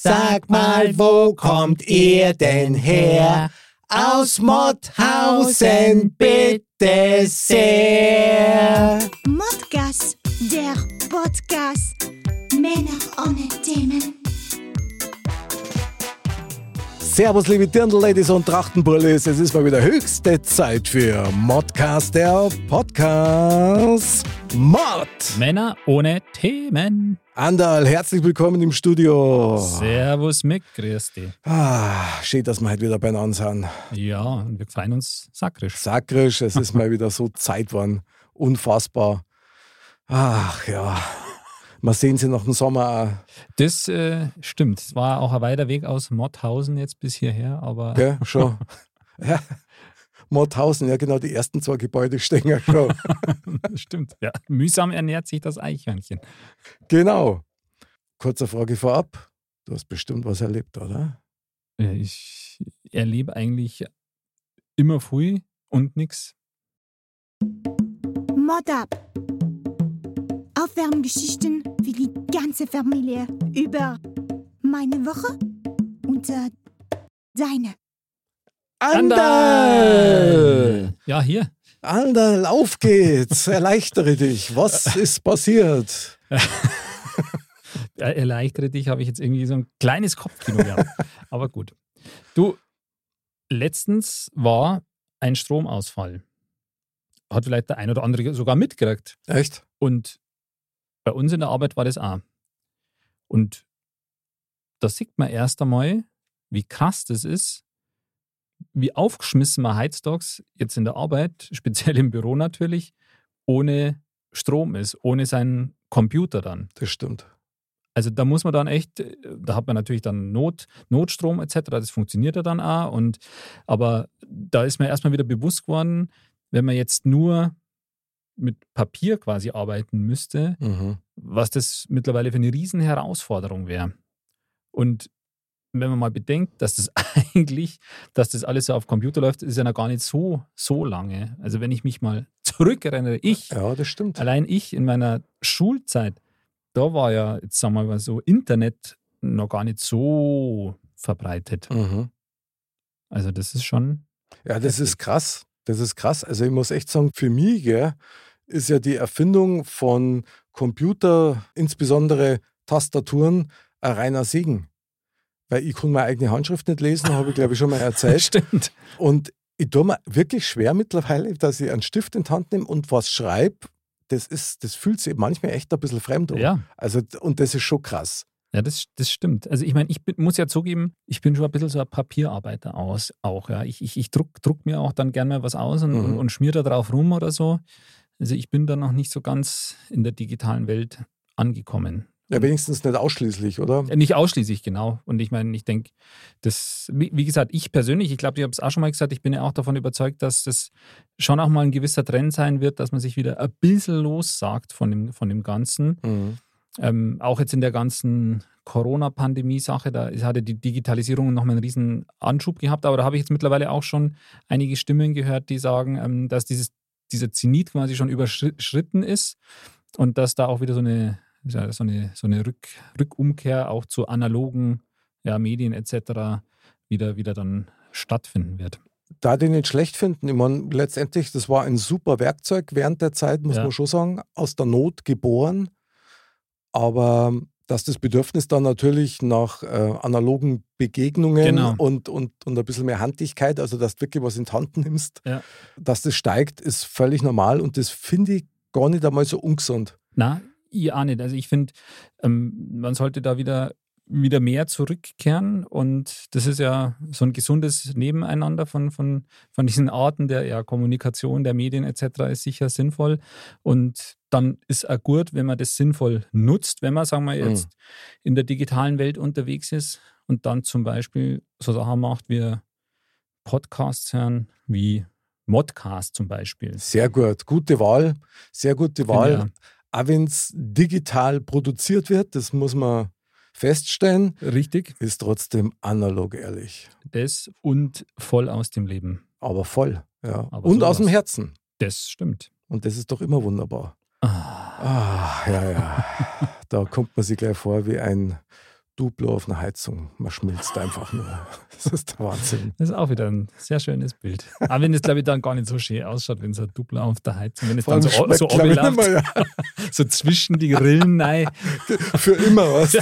Sag mal, wo kommt ihr denn her? Aus Motthausen, bitte sehr. Modcast, der Podcast. Männer ohne Themen. Servus, liebe Dirndl-Ladies und Trachtenbullis. Es ist mal wieder höchste Zeit für Modcast, der Podcast. Mod! Männer ohne Themen. Andal, herzlich willkommen im Studio. Servus Mick, grüß dich. Ah, schön, dass wir heute wieder beieinander sind. Ja, und wir freuen uns sakrisch. Sakrisch, es ist mal wieder so Zeit geworden. Unfassbar. Ach ja, mal sehen sie nach dem Sommer auch. Das äh, stimmt. Es war auch ein weiter Weg aus Motthausen jetzt bis hierher, aber Gell, schon. ja. Mordhausen, ja genau, die ersten zwei Gebäude stehen ja schon. das stimmt. Ja, mühsam ernährt sich das Eichhörnchen. genau. Kurze Frage vorab. Du hast bestimmt was erlebt, oder? Äh, Ich erlebe eigentlich immer früh und nix. Mod up. Aufwärmgeschichten für die ganze Familie über meine Woche und äh, deine. Andal! Ja, hier. Andal, auf geht's. Erleichtere dich. Was ist passiert? Erleichtere dich, habe ich jetzt irgendwie so ein kleines Kopfkino gehabt. Aber gut. Du, letztens war ein Stromausfall. Hat vielleicht der ein oder andere sogar mitgekriegt. Echt? Und bei uns in der Arbeit war das auch. Und da sieht man erst einmal, wie krass das ist, wie aufgeschmissen man heutzutage jetzt in der Arbeit, speziell im Büro natürlich, ohne Strom ist, ohne seinen Computer dann. Das stimmt. Also da muss man dann echt, da hat man natürlich dann Not, Notstrom etc., das funktioniert ja dann auch. Und, aber da ist mir erstmal wieder bewusst geworden, wenn man jetzt nur mit Papier quasi arbeiten müsste, Mhm. was das mittlerweile für eine riesen Herausforderung wäre. Und wenn man mal bedenkt, dass das eigentlich, dass das alles so auf Computer läuft, ist ja noch gar nicht so, so lange. Also wenn ich mich mal zurückerinnere, ich, Ja, das stimmt. allein ich in meiner Schulzeit, da war ja, jetzt sagen wir mal so, Internet noch gar nicht so verbreitet. Mhm. Also das ist schon, Ja, das Heftig. ist krass. Das ist krass. Also ich muss echt sagen, für mich gell, ist ja die Erfindung von Computer, insbesondere Tastaturen, ein reiner Segen. Weil ich kann meine eigene Handschrift nicht lesen, habe ich glaube ich schon mal erzählt. stimmt. Und ich tue mir wirklich schwer mittlerweile, dass ich einen Stift in die Hand nehme und was schreibe. Das, ist, das fühlt sich manchmal echt ein bisschen fremd an. Ja. Also, und das ist schon krass. Ja, das, das stimmt. Also ich meine, ich bin, muss ja zugeben, ich bin schon ein bisschen so ein Papierarbeiter aus, auch. Ja. Ich, ich, ich druck, druck mir auch dann gerne mal was aus und, Mhm. und, und schmier da drauf rum oder so. Also ich bin da noch nicht so ganz in der digitalen Welt angekommen. Ja, wenigstens nicht ausschließlich, oder? Nicht ausschließlich, genau. Und ich meine, ich denke, das, wie gesagt, ich persönlich, ich glaube, ich habe es auch schon mal gesagt, ich bin ja auch davon überzeugt, dass das schon auch mal ein gewisser Trend sein wird, dass man sich wieder ein bisschen lossagt von dem, von dem Ganzen. Mhm. Ähm, auch jetzt in der ganzen Corona-Pandemie-Sache, da hatte die Digitalisierung nochmal einen riesen Anschub gehabt, aber da habe ich jetzt mittlerweile auch schon einige Stimmen gehört, die sagen, ähm, dass dieses, dieser Zenit quasi schon überschritten ist und dass da auch wieder so eine, ja, so eine, so eine Rück, Rückumkehr auch zu analogen ja, Medien etc. Wieder, wieder dann stattfinden wird. da die nicht schlecht finden. Ich meine, letztendlich, das war ein super Werkzeug während der Zeit, muss Ja. man schon sagen, aus der Not geboren. Aber dass das Bedürfnis dann natürlich nach äh, analogen Begegnungen Genau. und, und, und ein bisschen mehr Handlichkeit, also dass du wirklich was in die Hand nimmst, Ja. dass das steigt, ist völlig normal und das finde ich gar nicht einmal so ungesund. Na, ich auch nicht. Also ich finde, ähm, man sollte da wieder, wieder mehr zurückkehren und das ist ja so ein gesundes Nebeneinander von, von, von diesen Arten der ja, Kommunikation, der Medien etc. ist sicher sinnvoll und dann ist auch gut, wenn man das sinnvoll nutzt, wenn man, sagen wir Mhm. jetzt, in der digitalen Welt unterwegs ist und dann zum Beispiel so Sachen macht wie Podcasts hören, wie Modcast zum Beispiel. Sehr gut, gute Wahl, sehr gute Wahl. auch. Auch wenn es digital produziert wird, das muss man feststellen, Richtig, ist trotzdem analog ehrlich. das und voll aus dem Leben. Aber voll. Ja. Aber Und aus sowas. dem Herzen. Das stimmt. Und das ist doch immer wunderbar. Ah, Ah, ja, ja. da kommt man sich gleich vor wie ein Duplo auf einer Heizung. Man schmilzt einfach nur. Das ist der Wahnsinn. Das ist auch wieder ein sehr schönes Bild. Aber wenn es, glaube ich, dann gar nicht so schön ausschaut, wenn so ein Duplo auf der Heizung, wenn es dann so, so runterläuft, ja. so zwischen die Rillen rein. Für immer, was?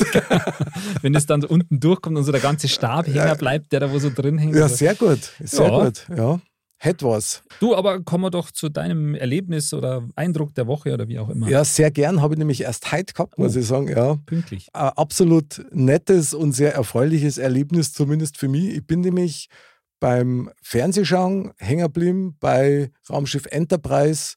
wenn es dann so unten durchkommt und so der ganze Stab hängen bleibt, der da wo so drin hängt. Ja, sehr gut. Sehr ja. gut, ja hätte was. Du, aber kommen wir doch zu deinem Erlebnis oder Eindruck der Woche oder wie auch immer. Ja, sehr gern. Habe ich nämlich erst heute gehabt, muss oh, ich sagen. Ja. Pünktlich. Ein absolut nettes und sehr erfreuliches Erlebnis, zumindest für mich. Ich bin nämlich beim Fernsehschauen hängen geblieben bei Raumschiff Enterprise,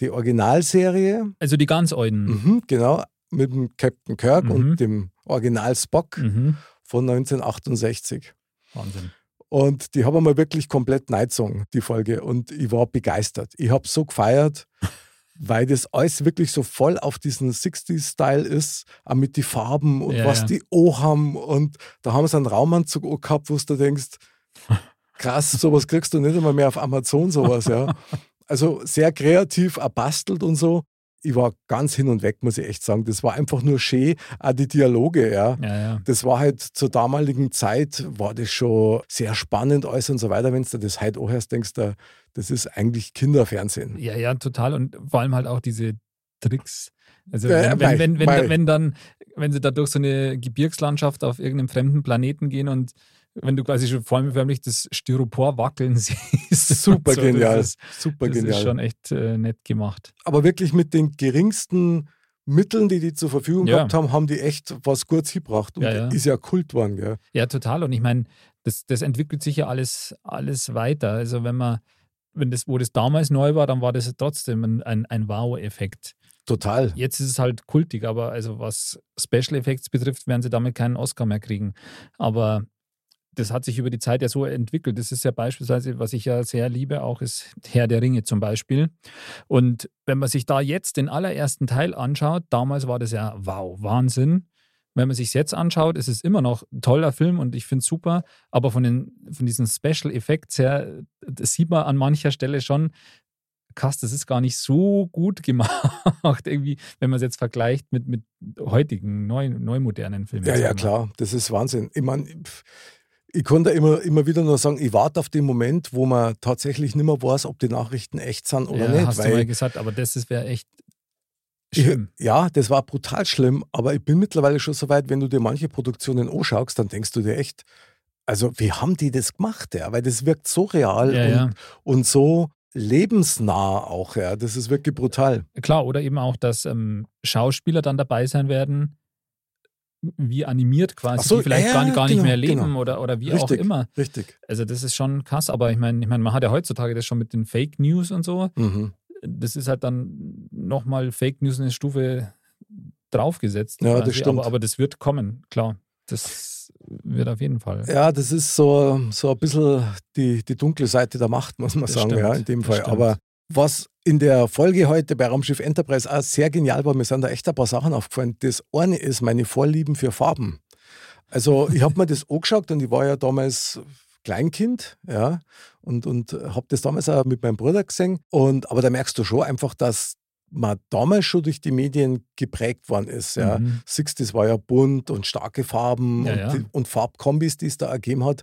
die Originalserie. Also die ganz alten. Mhm, genau, mit dem Captain Kirk mhm. und dem Original Spock mhm. von 1968. Wahnsinn. Und die haben wir wirklich komplett neizung, die Folge. Und ich war begeistert. Ich habe so gefeiert, weil das alles wirklich so voll auf diesen 60s-Style ist, auch mit den Farben und ja, was ja. die O haben. Und da haben sie einen Raumanzug gehabt, wo du denkst, krass, sowas kriegst du nicht immer mehr auf Amazon, sowas, ja. Also sehr kreativ erbastelt und so ich war ganz hin und weg, muss ich echt sagen. Das war einfach nur schön, auch die Dialoge, ja. ja, ja. Das war halt zur damaligen Zeit, war das schon sehr spannend alles und so weiter. Wenn du das heute auch hörst, denkst du, das ist eigentlich Kinderfernsehen. Ja, ja, total. Und vor allem halt auch diese Tricks. Also wenn, wenn, wenn, wenn, wenn, dann, wenn sie da durch so eine Gebirgslandschaft auf irgendeinem fremden Planeten gehen und wenn du quasi schon vollförmig das Styropor wackeln siehst. Super so, genial. Das ist, super das genial. ist schon echt äh, nett gemacht. Aber wirklich mit den geringsten Mitteln, die die zur Verfügung ja. gehabt haben, haben die echt was kurz gebracht. Und ja, ja. ist ja Kult geworden. Gell? Ja, total. Und ich meine, das, das entwickelt sich ja alles, alles weiter. Also wenn man, wenn das, wo das damals neu war, dann war das trotzdem ein, ein, ein Wow-Effekt. Total. Jetzt ist es halt kultig, aber also was Special Effects betrifft, werden sie damit keinen Oscar mehr kriegen. Aber das hat sich über die Zeit ja so entwickelt. Das ist ja beispielsweise, was ich ja sehr liebe, auch ist Herr der Ringe zum Beispiel. Und wenn man sich da jetzt den allerersten Teil anschaut, damals war das ja wow, Wahnsinn. Wenn man sich es jetzt anschaut, ist es immer noch ein toller Film und ich finde es super. Aber von, den, von diesen Special Effects her, das sieht man an mancher Stelle schon, krass, das ist gar nicht so gut gemacht, irgendwie, wenn man es jetzt vergleicht mit, mit heutigen, neu, neu modernen Filmen. Ja, ja, klar, das ist Wahnsinn. Ich meine, ich konnte immer, immer wieder nur sagen, ich warte auf den Moment, wo man tatsächlich nicht mehr weiß, ob die Nachrichten echt sind oder ja, nicht. Hast weil du mal gesagt, aber das wäre echt schlimm. Ich, ja, das war brutal schlimm, aber ich bin mittlerweile schon so weit, wenn du dir manche Produktionen anschaust, dann denkst du dir echt, also wie haben die das gemacht, ja? Weil das wirkt so real ja, und, ja. und so lebensnah auch, ja. Das ist wirklich brutal. Klar, oder eben auch, dass ähm, Schauspieler dann dabei sein werden, wie animiert quasi, so, die vielleicht ja, gar, gar nicht genau, mehr leben genau. oder, oder wie richtig, auch immer. Richtig. Also das ist schon krass, aber ich meine, ich mein, man hat ja heutzutage das schon mit den Fake News und so. Mhm. Das ist halt dann nochmal Fake News eine Stufe draufgesetzt. Ja, quasi. das stimmt. Aber, aber das wird kommen, klar. Das wird auf jeden Fall. Ja, das ist so, so ein bisschen die, die dunkle Seite der Macht, muss man das sagen, stimmt, ja, in dem Fall. Aber was in der Folge heute bei Raumschiff Enterprise auch sehr genial war, mir sind da echt ein paar Sachen aufgefallen. Das eine ist meine Vorlieben für Farben. Also ich habe mir das angeschaut und ich war ja damals Kleinkind, ja, und, und habe das damals auch mit meinem Bruder gesehen. Und, aber da merkst du schon einfach, dass man damals schon durch die Medien geprägt worden ist. Ja. Mhm. 60s war ja bunt und starke Farben ja, und, ja. Und Farbkombis, die es da ergeben hat.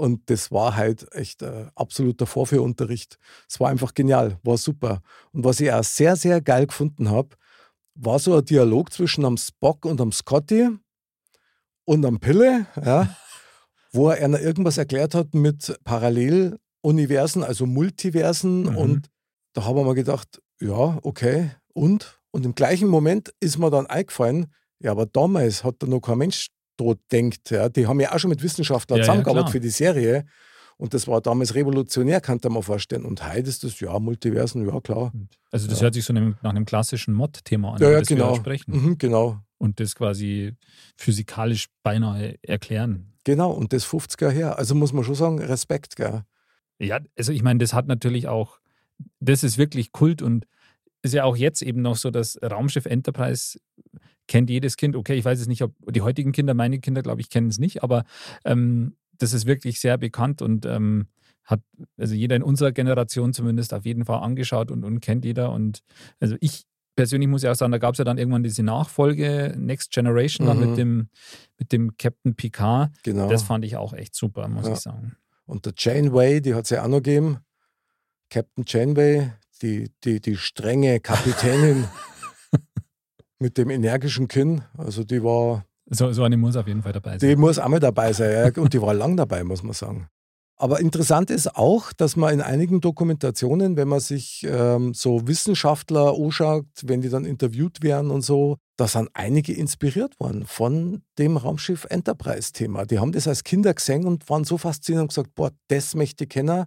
Und das war halt echt äh, absoluter Vorführunterricht. Es war einfach genial, war super. Und was ich auch sehr, sehr geil gefunden habe, war so ein Dialog zwischen am Spock und am Scotty und am Pille, ja, wo er einer irgendwas erklärt hat mit Paralleluniversen, also Multiversen. Mhm. Und da haben wir mal gedacht, ja, okay, und? Und im gleichen Moment ist mir dann eingefallen, ja, aber damals hat da noch kein Mensch tot denkt. Ja. Die haben ja auch schon mit Wissenschaftlern ja, zusammengearbeitet ja, für die Serie. Und das war damals revolutionär, kann man vorstellen. Und heute ist das, ja, Multiversen, ja klar. Also das ja. hört sich so nach einem klassischen Mod-Thema an, ja, ja, das genau. wir sprechen. Mhm, genau. Und das quasi physikalisch beinahe erklären. Genau, und das 50er her. Also muss man schon sagen, Respekt, gell? Ja, also ich meine, das hat natürlich auch, das ist wirklich Kult und ist ja auch jetzt eben noch so, dass Raumschiff Enterprise kennt jedes Kind. Okay, ich weiß jetzt nicht, ob die heutigen Kinder, meine Kinder, glaube ich, kennen es nicht, aber ähm, das ist wirklich sehr bekannt und ähm, hat also jeder in unserer Generation zumindest auf jeden Fall angeschaut und, und kennt jeder. Und also ich persönlich muss ich auch sagen, da gab es ja dann irgendwann diese Nachfolge, Next Generation, mhm. mit, dem, mit dem Captain Picard. Genau. Das fand ich auch echt super, muss ja. ich sagen. Und der Janeway, die hat es ja auch noch gegeben. Captain Janeway, die, die, die strenge Kapitänin mit dem energischen Kinn. Also die war. So, so eine muss auf jeden Fall dabei sein. Die muss auch mal dabei sein, ja. Und die war lang dabei, muss man sagen. Aber interessant ist auch, dass man in einigen Dokumentationen, wenn man sich ähm, so Wissenschaftler anschaut, wenn die dann interviewt werden und so, da sind einige inspiriert worden von dem Raumschiff Enterprise-Thema. Die haben das als Kinder gesehen und waren so fasziniert und gesagt, boah, das möchte ich kennen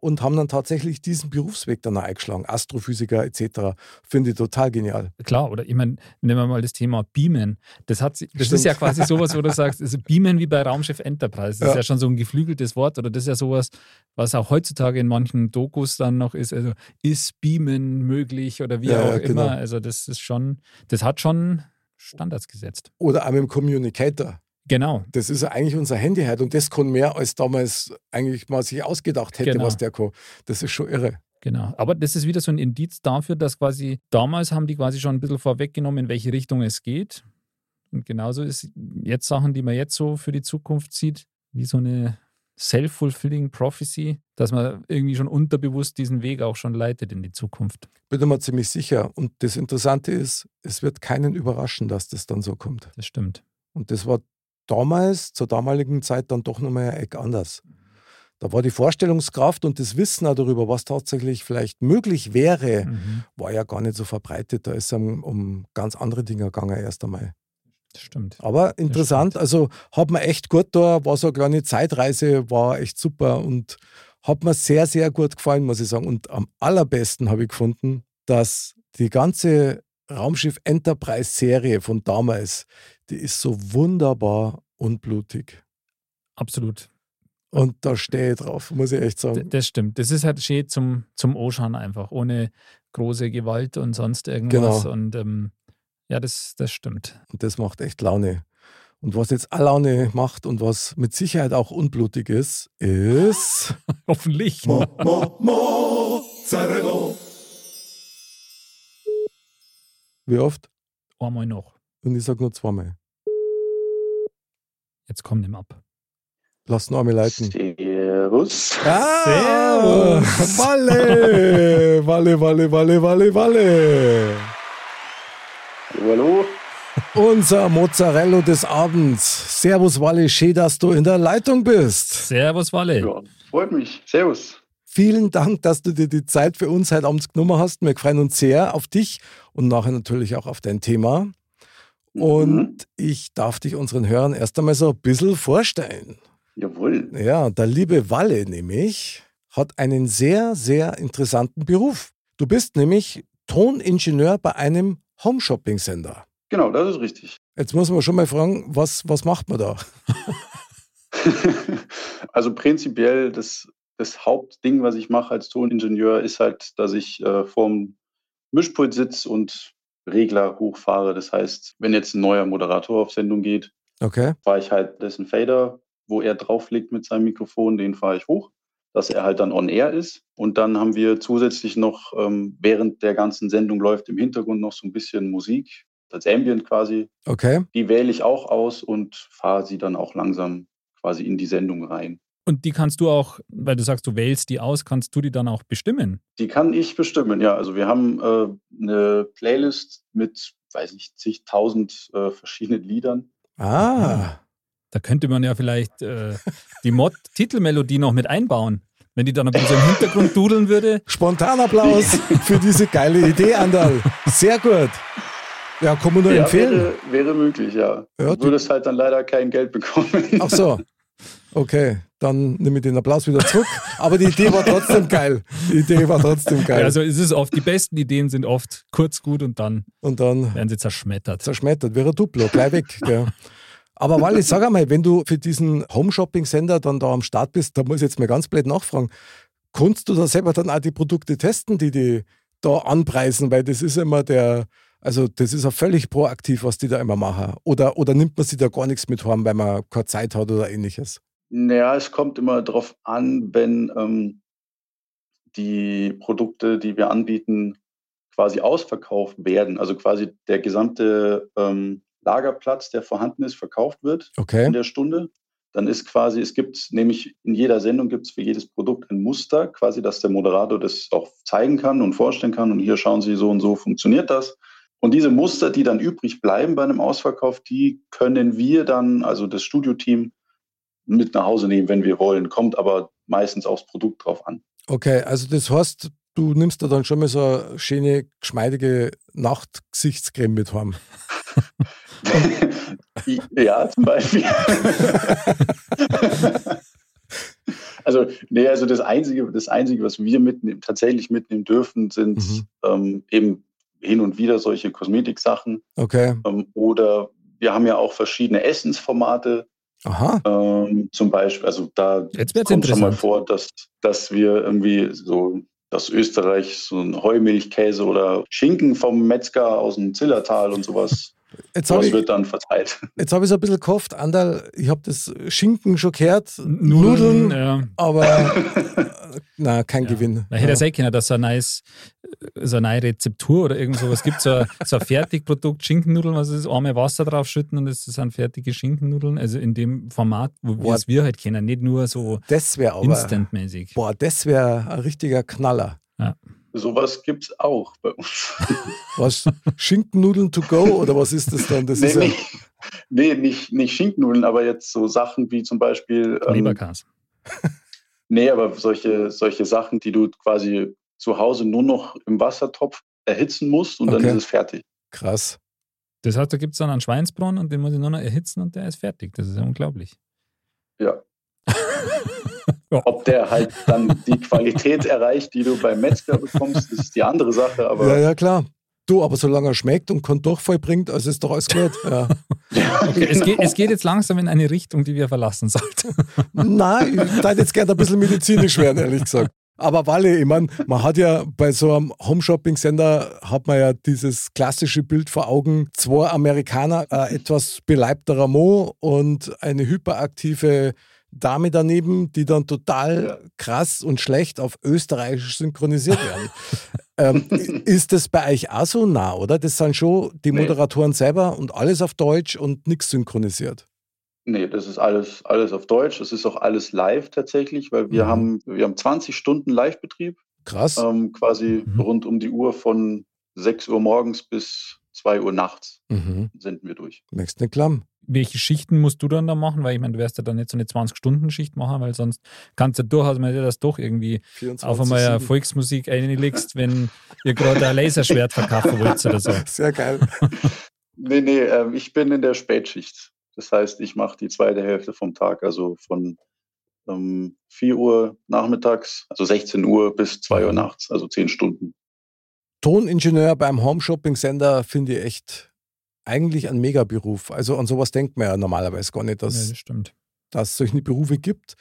und haben dann tatsächlich diesen Berufsweg dann eingeschlagen, Astrophysiker etc. Finde ich total genial. Klar, oder ich meine, nehmen wir mal das Thema Beamen. Das, hat, das ist ja quasi sowas, wo du sagst, also Beamen wie bei Raumschiff Enterprise. Das ja. ist ja schon so ein geflügeltes Wort oder das ist ja sowas, was auch heutzutage in manchen Dokus dann noch ist. Also ist Beamen möglich oder wie ja, auch genau. immer. Also das ist schon, das hat schon Standards gesetzt. Oder auch mit dem Communicator. Genau. Das ist eigentlich unser Handy heute und das kann mehr als damals eigentlich mal sich ausgedacht hätte, genau. was der kann. Das ist schon irre. Genau. Aber das ist wieder so ein Indiz dafür, dass quasi damals haben die quasi schon ein bisschen vorweggenommen, in welche Richtung es geht. Und genauso ist jetzt Sachen, die man jetzt so für die Zukunft sieht, wie so eine self-fulfilling prophecy, dass man irgendwie schon unterbewusst diesen Weg auch schon leitet in die Zukunft. Bin mir ziemlich sicher. Und das Interessante ist, es wird keinen überraschen, dass das dann so kommt. Das stimmt. Und das war damals, zur damaligen Zeit, dann doch nochmal ein Eck anders. Da war die Vorstellungskraft und das Wissen auch darüber, was tatsächlich vielleicht möglich wäre, mhm. war ja gar nicht so verbreitet. Da ist es um, um ganz andere Dinge gegangen erst einmal. Das stimmt. Aber interessant, stimmt. also hat mir echt gut da, war so eine kleine Zeitreise, war echt super und hat mir sehr, sehr gut gefallen, muss ich sagen. Und am allerbesten habe ich gefunden, dass die ganze Raumschiff Enterprise Serie von damals, die ist so wunderbar unblutig. Absolut. Und da stehe ich drauf, muss ich echt sagen. Das stimmt. Das ist halt schön zum, zum Anschauen einfach, ohne große Gewalt und sonst irgendwas. Genau. Und ähm, ja, das, das stimmt. Und das macht echt Laune. Und was jetzt auch Laune macht und was mit Sicherheit auch unblutig ist, ist. Hoffentlich. Mo, mo, mo, Wie oft? Einmal noch. Und ich sage nur zweimal. Jetzt komm, nimm ab. Lass nur einmal leiten. Servus. Ah, Servus. Walle. Walle, Walle, Walle, Walle, Walle. Hallo. Unser Mozzarella des Abends. Servus, Walle. Schön, dass du in der Leitung bist. Servus, Walle. Ja, freut mich. Servus. Vielen Dank, dass du dir die Zeit für uns heute Abend genommen hast. Wir freuen uns sehr auf dich und nachher natürlich auch auf dein Thema. Und mhm. ich darf dich unseren Hörern erst einmal so ein bisschen vorstellen. Jawohl. Ja, der liebe Walle nämlich hat einen sehr, sehr interessanten Beruf. Du bist nämlich Toningenieur bei einem Home-Shopping-Sender. Genau, das ist richtig. Jetzt muss man schon mal fragen, was, was macht man da? also prinzipiell, das, das Hauptding, was ich mache als Toningenieur, ist halt, dass ich äh, vorm Mischpult sitze und Regler hochfahre. Das heißt, wenn jetzt ein neuer Moderator auf Sendung geht, okay. fahre ich halt dessen Fader, wo er drauf liegt mit seinem Mikrofon, den fahre ich hoch, dass er halt dann on air ist. Und dann haben wir zusätzlich noch, ähm, während der ganzen Sendung läuft im Hintergrund noch so ein bisschen Musik, als Ambient quasi. Okay. Die wähle ich auch aus und fahre sie dann auch langsam quasi in die Sendung rein. Und die kannst du auch, weil du sagst, du wählst die aus, kannst du die dann auch bestimmen? Die kann ich bestimmen, ja. Also wir haben äh, eine Playlist mit, weiß ich, zigtausend äh, verschiedenen Liedern. Ah. Da könnte man ja vielleicht äh, die Mod-Titelmelodie noch mit einbauen. Wenn die dann ein bisschen im Hintergrund dudeln würde. Spontanapplaus für diese geile Idee, Andal. Sehr gut. Ja, kann man nur ja, empfehlen. Wäre, wäre möglich, ja. ja du würdest halt dann leider kein Geld bekommen. Ach so. Okay, dann nehme ich den Applaus wieder zurück. Aber die Idee war trotzdem geil. Die Idee war trotzdem geil. Also es ist oft, die besten Ideen sind oft kurz gut und dann, und dann werden sie zerschmettert. Zerschmettert, wäre Duplo, gleich weg. Gell. Aber Wally, sag einmal, wenn du für diesen Home-Shopping-Sender dann da am Start bist, da muss ich jetzt mal ganz blöd nachfragen, kannst du da selber dann auch die Produkte testen, die die da anpreisen? Weil das ist immer der, also das ist ja völlig proaktiv, was die da immer machen. Oder, oder nimmt man sich da gar nichts mit heim, weil man keine Zeit hat oder ähnliches? Naja, es kommt immer darauf an, wenn ähm, die Produkte, die wir anbieten, quasi ausverkauft werden, also quasi der gesamte ähm, Lagerplatz, der vorhanden ist, verkauft wird Okay. in der Stunde, dann ist quasi, es gibt nämlich in jeder Sendung gibt es für jedes Produkt ein Muster, quasi, dass der Moderator das auch zeigen kann und vorstellen kann. Und hier schauen Sie, so und so funktioniert das. Und diese Muster, die dann übrig bleiben bei einem Ausverkauf, die können wir dann, also das Studioteam, mit nach Hause nehmen, wenn wir wollen. Kommt aber meistens aufs Produkt drauf an. Okay, also das heißt, du nimmst da dann schon mal so eine schöne, geschmeidige Nachtgesichtscreme mit heim. ja, zum Beispiel. also, nee, also das Einzige, das Einzige, was wir mitnehmen, tatsächlich mitnehmen dürfen, sind Mhm. ähm, eben hin und wieder solche Kosmetiksachen. Okay. Ähm, oder wir haben ja auch verschiedene Essensformate. Aha. Ähm, zum Beispiel, also da kommt schon mal vor, dass, dass wir irgendwie so, dass Österreich so ein Heumilchkäse oder Schinken vom Metzger aus dem Zillertal und sowas, Jetzt habe sowas ich, wird dann verteilt. jetzt hab ich so ein bisschen gehofft, Andal, ich habe das Schinken schon gehört, Nudeln, Nudeln, ja. aber äh, na, kein Ja. Gewinn. Man hätte ja Ja. sehen können, dass es so ein neues, so eine neue Rezeptur oder irgend sowas gibt. So, ein- so ein Fertigprodukt, Schinkennudeln, was ist, einmal Wasser draufschütten und es sind fertige Schinkennudeln. Also in dem Format, wo es wir halt kennen, nicht nur so instantmäßig. boah, das wäre ein richtiger Knaller. Sowas gibt es auch bei uns. Was, Schinkennudeln to go oder was ist das dann? Das nee, ist ja, nee, nee, nicht, nicht Schinkennudeln, aber jetzt so Sachen wie zum Beispiel. Ähm, Leberkas. nee, aber solche, solche Sachen, die du quasi zu Hause nur noch im Wassertopf erhitzen musst und Okay. dann ist es fertig. krass. Das heißt, da gibt es dann einen Schweinsbraten und den muss ich nur noch erhitzen und der ist fertig. Das ist ja unglaublich. Ja. Ja. Ob der halt dann die Qualität erreicht, die du beim Metzger bekommst, ist die andere Sache. Aber Ja, ja, klar. Du, aber solange er schmeckt und keinen Durchfall bringt, also ist doch alles gut. Ja. Okay, es, geht, es geht jetzt langsam in eine Richtung, die wir verlassen sollten. Nein, ich würde jetzt gerne ein bisschen medizinisch werden, ehrlich gesagt. Aber Walle, ich meine, man hat ja bei so einem Home-Shopping-Sender hat man ja dieses klassische Bild vor Augen. Zwei Amerikaner, ein etwas beleibterer Mo und eine hyperaktive Dame daneben, die dann total Ja. krass und schlecht auf Österreichisch synchronisiert werden. ähm, ist das bei euch auch so nah, oder? Das sind schon die Nee. Moderatoren selber und alles auf Deutsch und nichts synchronisiert. Nee, das ist alles, alles auf Deutsch. Das ist auch alles live tatsächlich, weil wir Mhm. haben, wir haben 20 Stunden Live-Betrieb, Krass. ähm, quasi Mhm. rund um die Uhr von 6 Uhr morgens bis 2 Uhr nachts Mhm. senden wir durch. Merkst nicht klamm. Welche Schichten musst du dann da machen? Weil ich meine, du wirst ja dann nicht so eine 20-Stunden-Schicht machen, weil sonst kannst du ja durchaus mal das doch irgendwie auf einmal ja 24/7. Volksmusik einlegst, wenn ihr gerade ein Laserschwert verkaufen wollt oder so. Sehr geil. Nee, nee, ähm, ich bin in der Spätschicht. Das heißt, ich mache die zweite Hälfte vom Tag, also von ähm, 4 Uhr nachmittags, also 16 Uhr bis 2 Uhr Mhm. nachts, also 10 Stunden. Toningenieur beim Home-Shopping-Sender finde ich echt eigentlich ein Megaberuf. Also an sowas denkt man ja normalerweise gar nicht, Ja, dass, das stimmt. dass es solche Berufe gibt.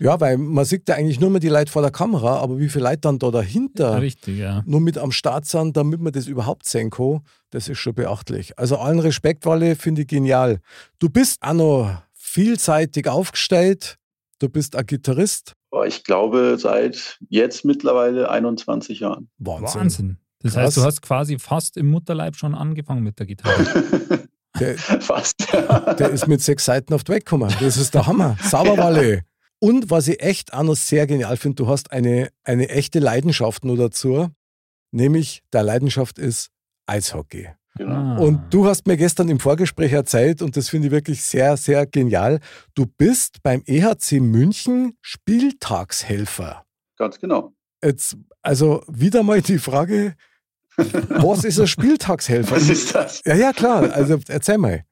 Ja, weil man sieht ja eigentlich nur mal die Leute vor der Kamera, aber wie viele Leute dann da dahinter Richtig, ja. nur mit am Start sind, damit man das überhaupt sehen kann, das ist schon beachtlich. Also allen Respekt, Walle, finde ich genial. Du bist auch noch vielseitig aufgestellt. Du bist ein Gitarrist. Aber ich glaube, seit jetzt mittlerweile 21 Jahren. Wahnsinn. Wahnsinn. Das Krass. heißt, du hast quasi fast im Mutterleib schon angefangen mit der Gitarre. Der, Fast. ja. Der ist mit sechs Seiten auf Welt gekommen. Das ist der Hammer. Sauberwalle. Und was ich echt auch noch sehr genial finde, du hast eine, eine echte Leidenschaft nur dazu. Nämlich, der Leidenschaft ist Eishockey. Genau. Ah. Und du hast mir gestern im Vorgespräch erzählt, und das finde ich wirklich sehr, sehr genial, du bist beim EHC München Spieltagshelfer. Ganz genau. Jetzt, also wieder mal die Frage, was ist ein Spieltagshelfer? Was ist das? Ja, ja, klar. Also erzähl mal.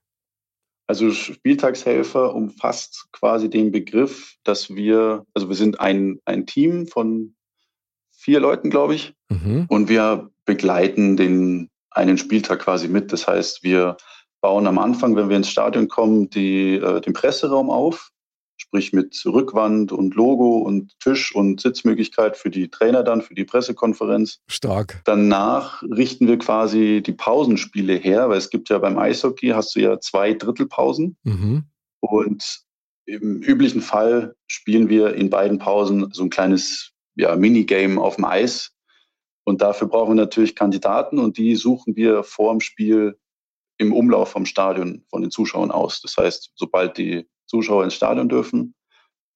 Also Spieltagshelfer umfasst quasi den Begriff, dass wir, also wir sind ein, ein Team von vier Leuten, glaube ich, Mhm. und wir begleiten den einen Spieltag quasi mit. Das heißt, wir bauen am Anfang, wenn wir ins Stadion kommen, die, äh, den Presseraum auf, sprich mit Rückwand und Logo und Tisch und Sitzmöglichkeit für die Trainer dann, für die Pressekonferenz. Stark. Danach richten wir quasi die Pausenspiele her, weil es gibt ja beim Eishockey hast du ja zwei Drittelpausen Mhm. und im üblichen Fall spielen wir in beiden Pausen so ein kleines ja, Minigame auf dem Eis. Und dafür brauchen wir natürlich Kandidaten und die suchen wir vor dem Spiel im Umlauf vom Stadion von den Zuschauern aus. Das heißt, sobald die Zuschauer ins Stadion dürfen,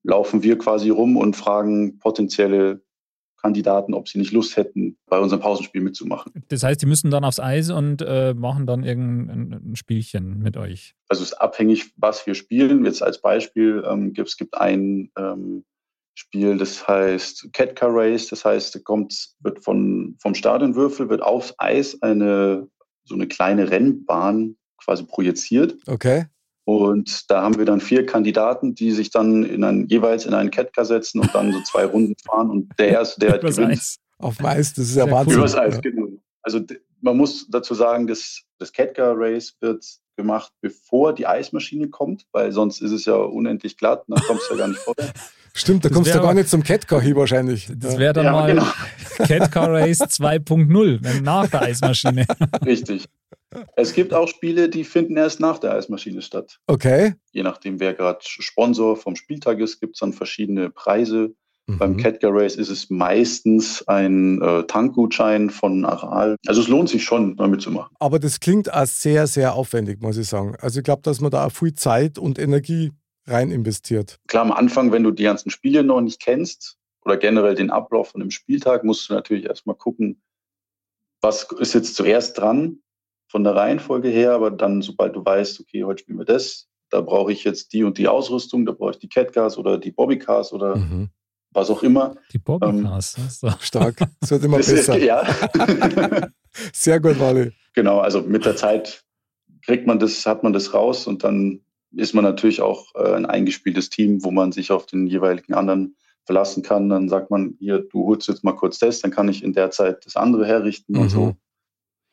laufen wir quasi rum und fragen potenzielle Kandidaten, ob sie nicht Lust hätten, bei unserem Pausenspiel mitzumachen. Das heißt, die müssen dann aufs Eis und äh, machen dann irgendein Spielchen mit euch. Also es ist abhängig, was wir spielen. Jetzt als Beispiel ähm, gibt es gibt ein ähm, Spiel, das heißt Cat Car Race. Das heißt, kommt, wird von, vom Stadionwürfel wird aufs Eis eine so eine kleine Rennbahn quasi projiziert. Okay. Und da haben wir dann vier Kandidaten, die sich dann in ein, jeweils in einen Catcar setzen und dann so zwei Runden fahren. Und der Erste, der halt gewinnt. Eis. Auf dem Eis, das ist ja Wahnsinn. Übers Eis, genau. Also man muss dazu sagen, dass das Catcar Race wird gemacht, bevor die Eismaschine kommt, weil sonst ist es ja unendlich glatt, dann kommst du ja gar nicht vorwärts. Stimmt, da Das kommst du gar nicht zum Catcar hier wahrscheinlich. Das wäre dann Ja, mal genau. Cat Car Race 2.0, wenn nach der Eismaschine. Richtig. Es gibt auch Spiele, die finden erst nach der Eismaschine statt. Okay. Je nachdem, wer gerade Sponsor vom Spieltag ist, gibt es dann verschiedene Preise. Beim Mhm. Catcar Race ist es meistens ein äh, Tankgutschein von Aral. Also es lohnt sich schon, mal mitzumachen. Aber das klingt auch sehr, sehr aufwendig, muss ich sagen. Also ich glaube, dass man da auch viel Zeit und Energie rein investiert. Klar, am Anfang, wenn du die ganzen Spiele noch nicht kennst oder generell den Ablauf von einem Spieltag, musst du natürlich erstmal gucken, was ist jetzt zuerst dran von der Reihenfolge her, aber dann, sobald du weißt, okay, heute spielen wir das, da brauche ich jetzt die und die Ausrüstung, da brauche ich die Catcars oder die Bobbycars oder Mhm. was auch immer. Die Bobbycars. das ist doch- Stark. Das wird immer besser. ja. Sehr gut, Wally. genau, also mit der Zeit kriegt man das, hat man das raus und dann ist man natürlich auch äh, ein eingespieltes Team, wo man sich auf den jeweiligen anderen verlassen kann. Dann sagt man, hier, du holst jetzt mal kurz das, dann kann ich in der Zeit das andere herrichten Mhm. und so.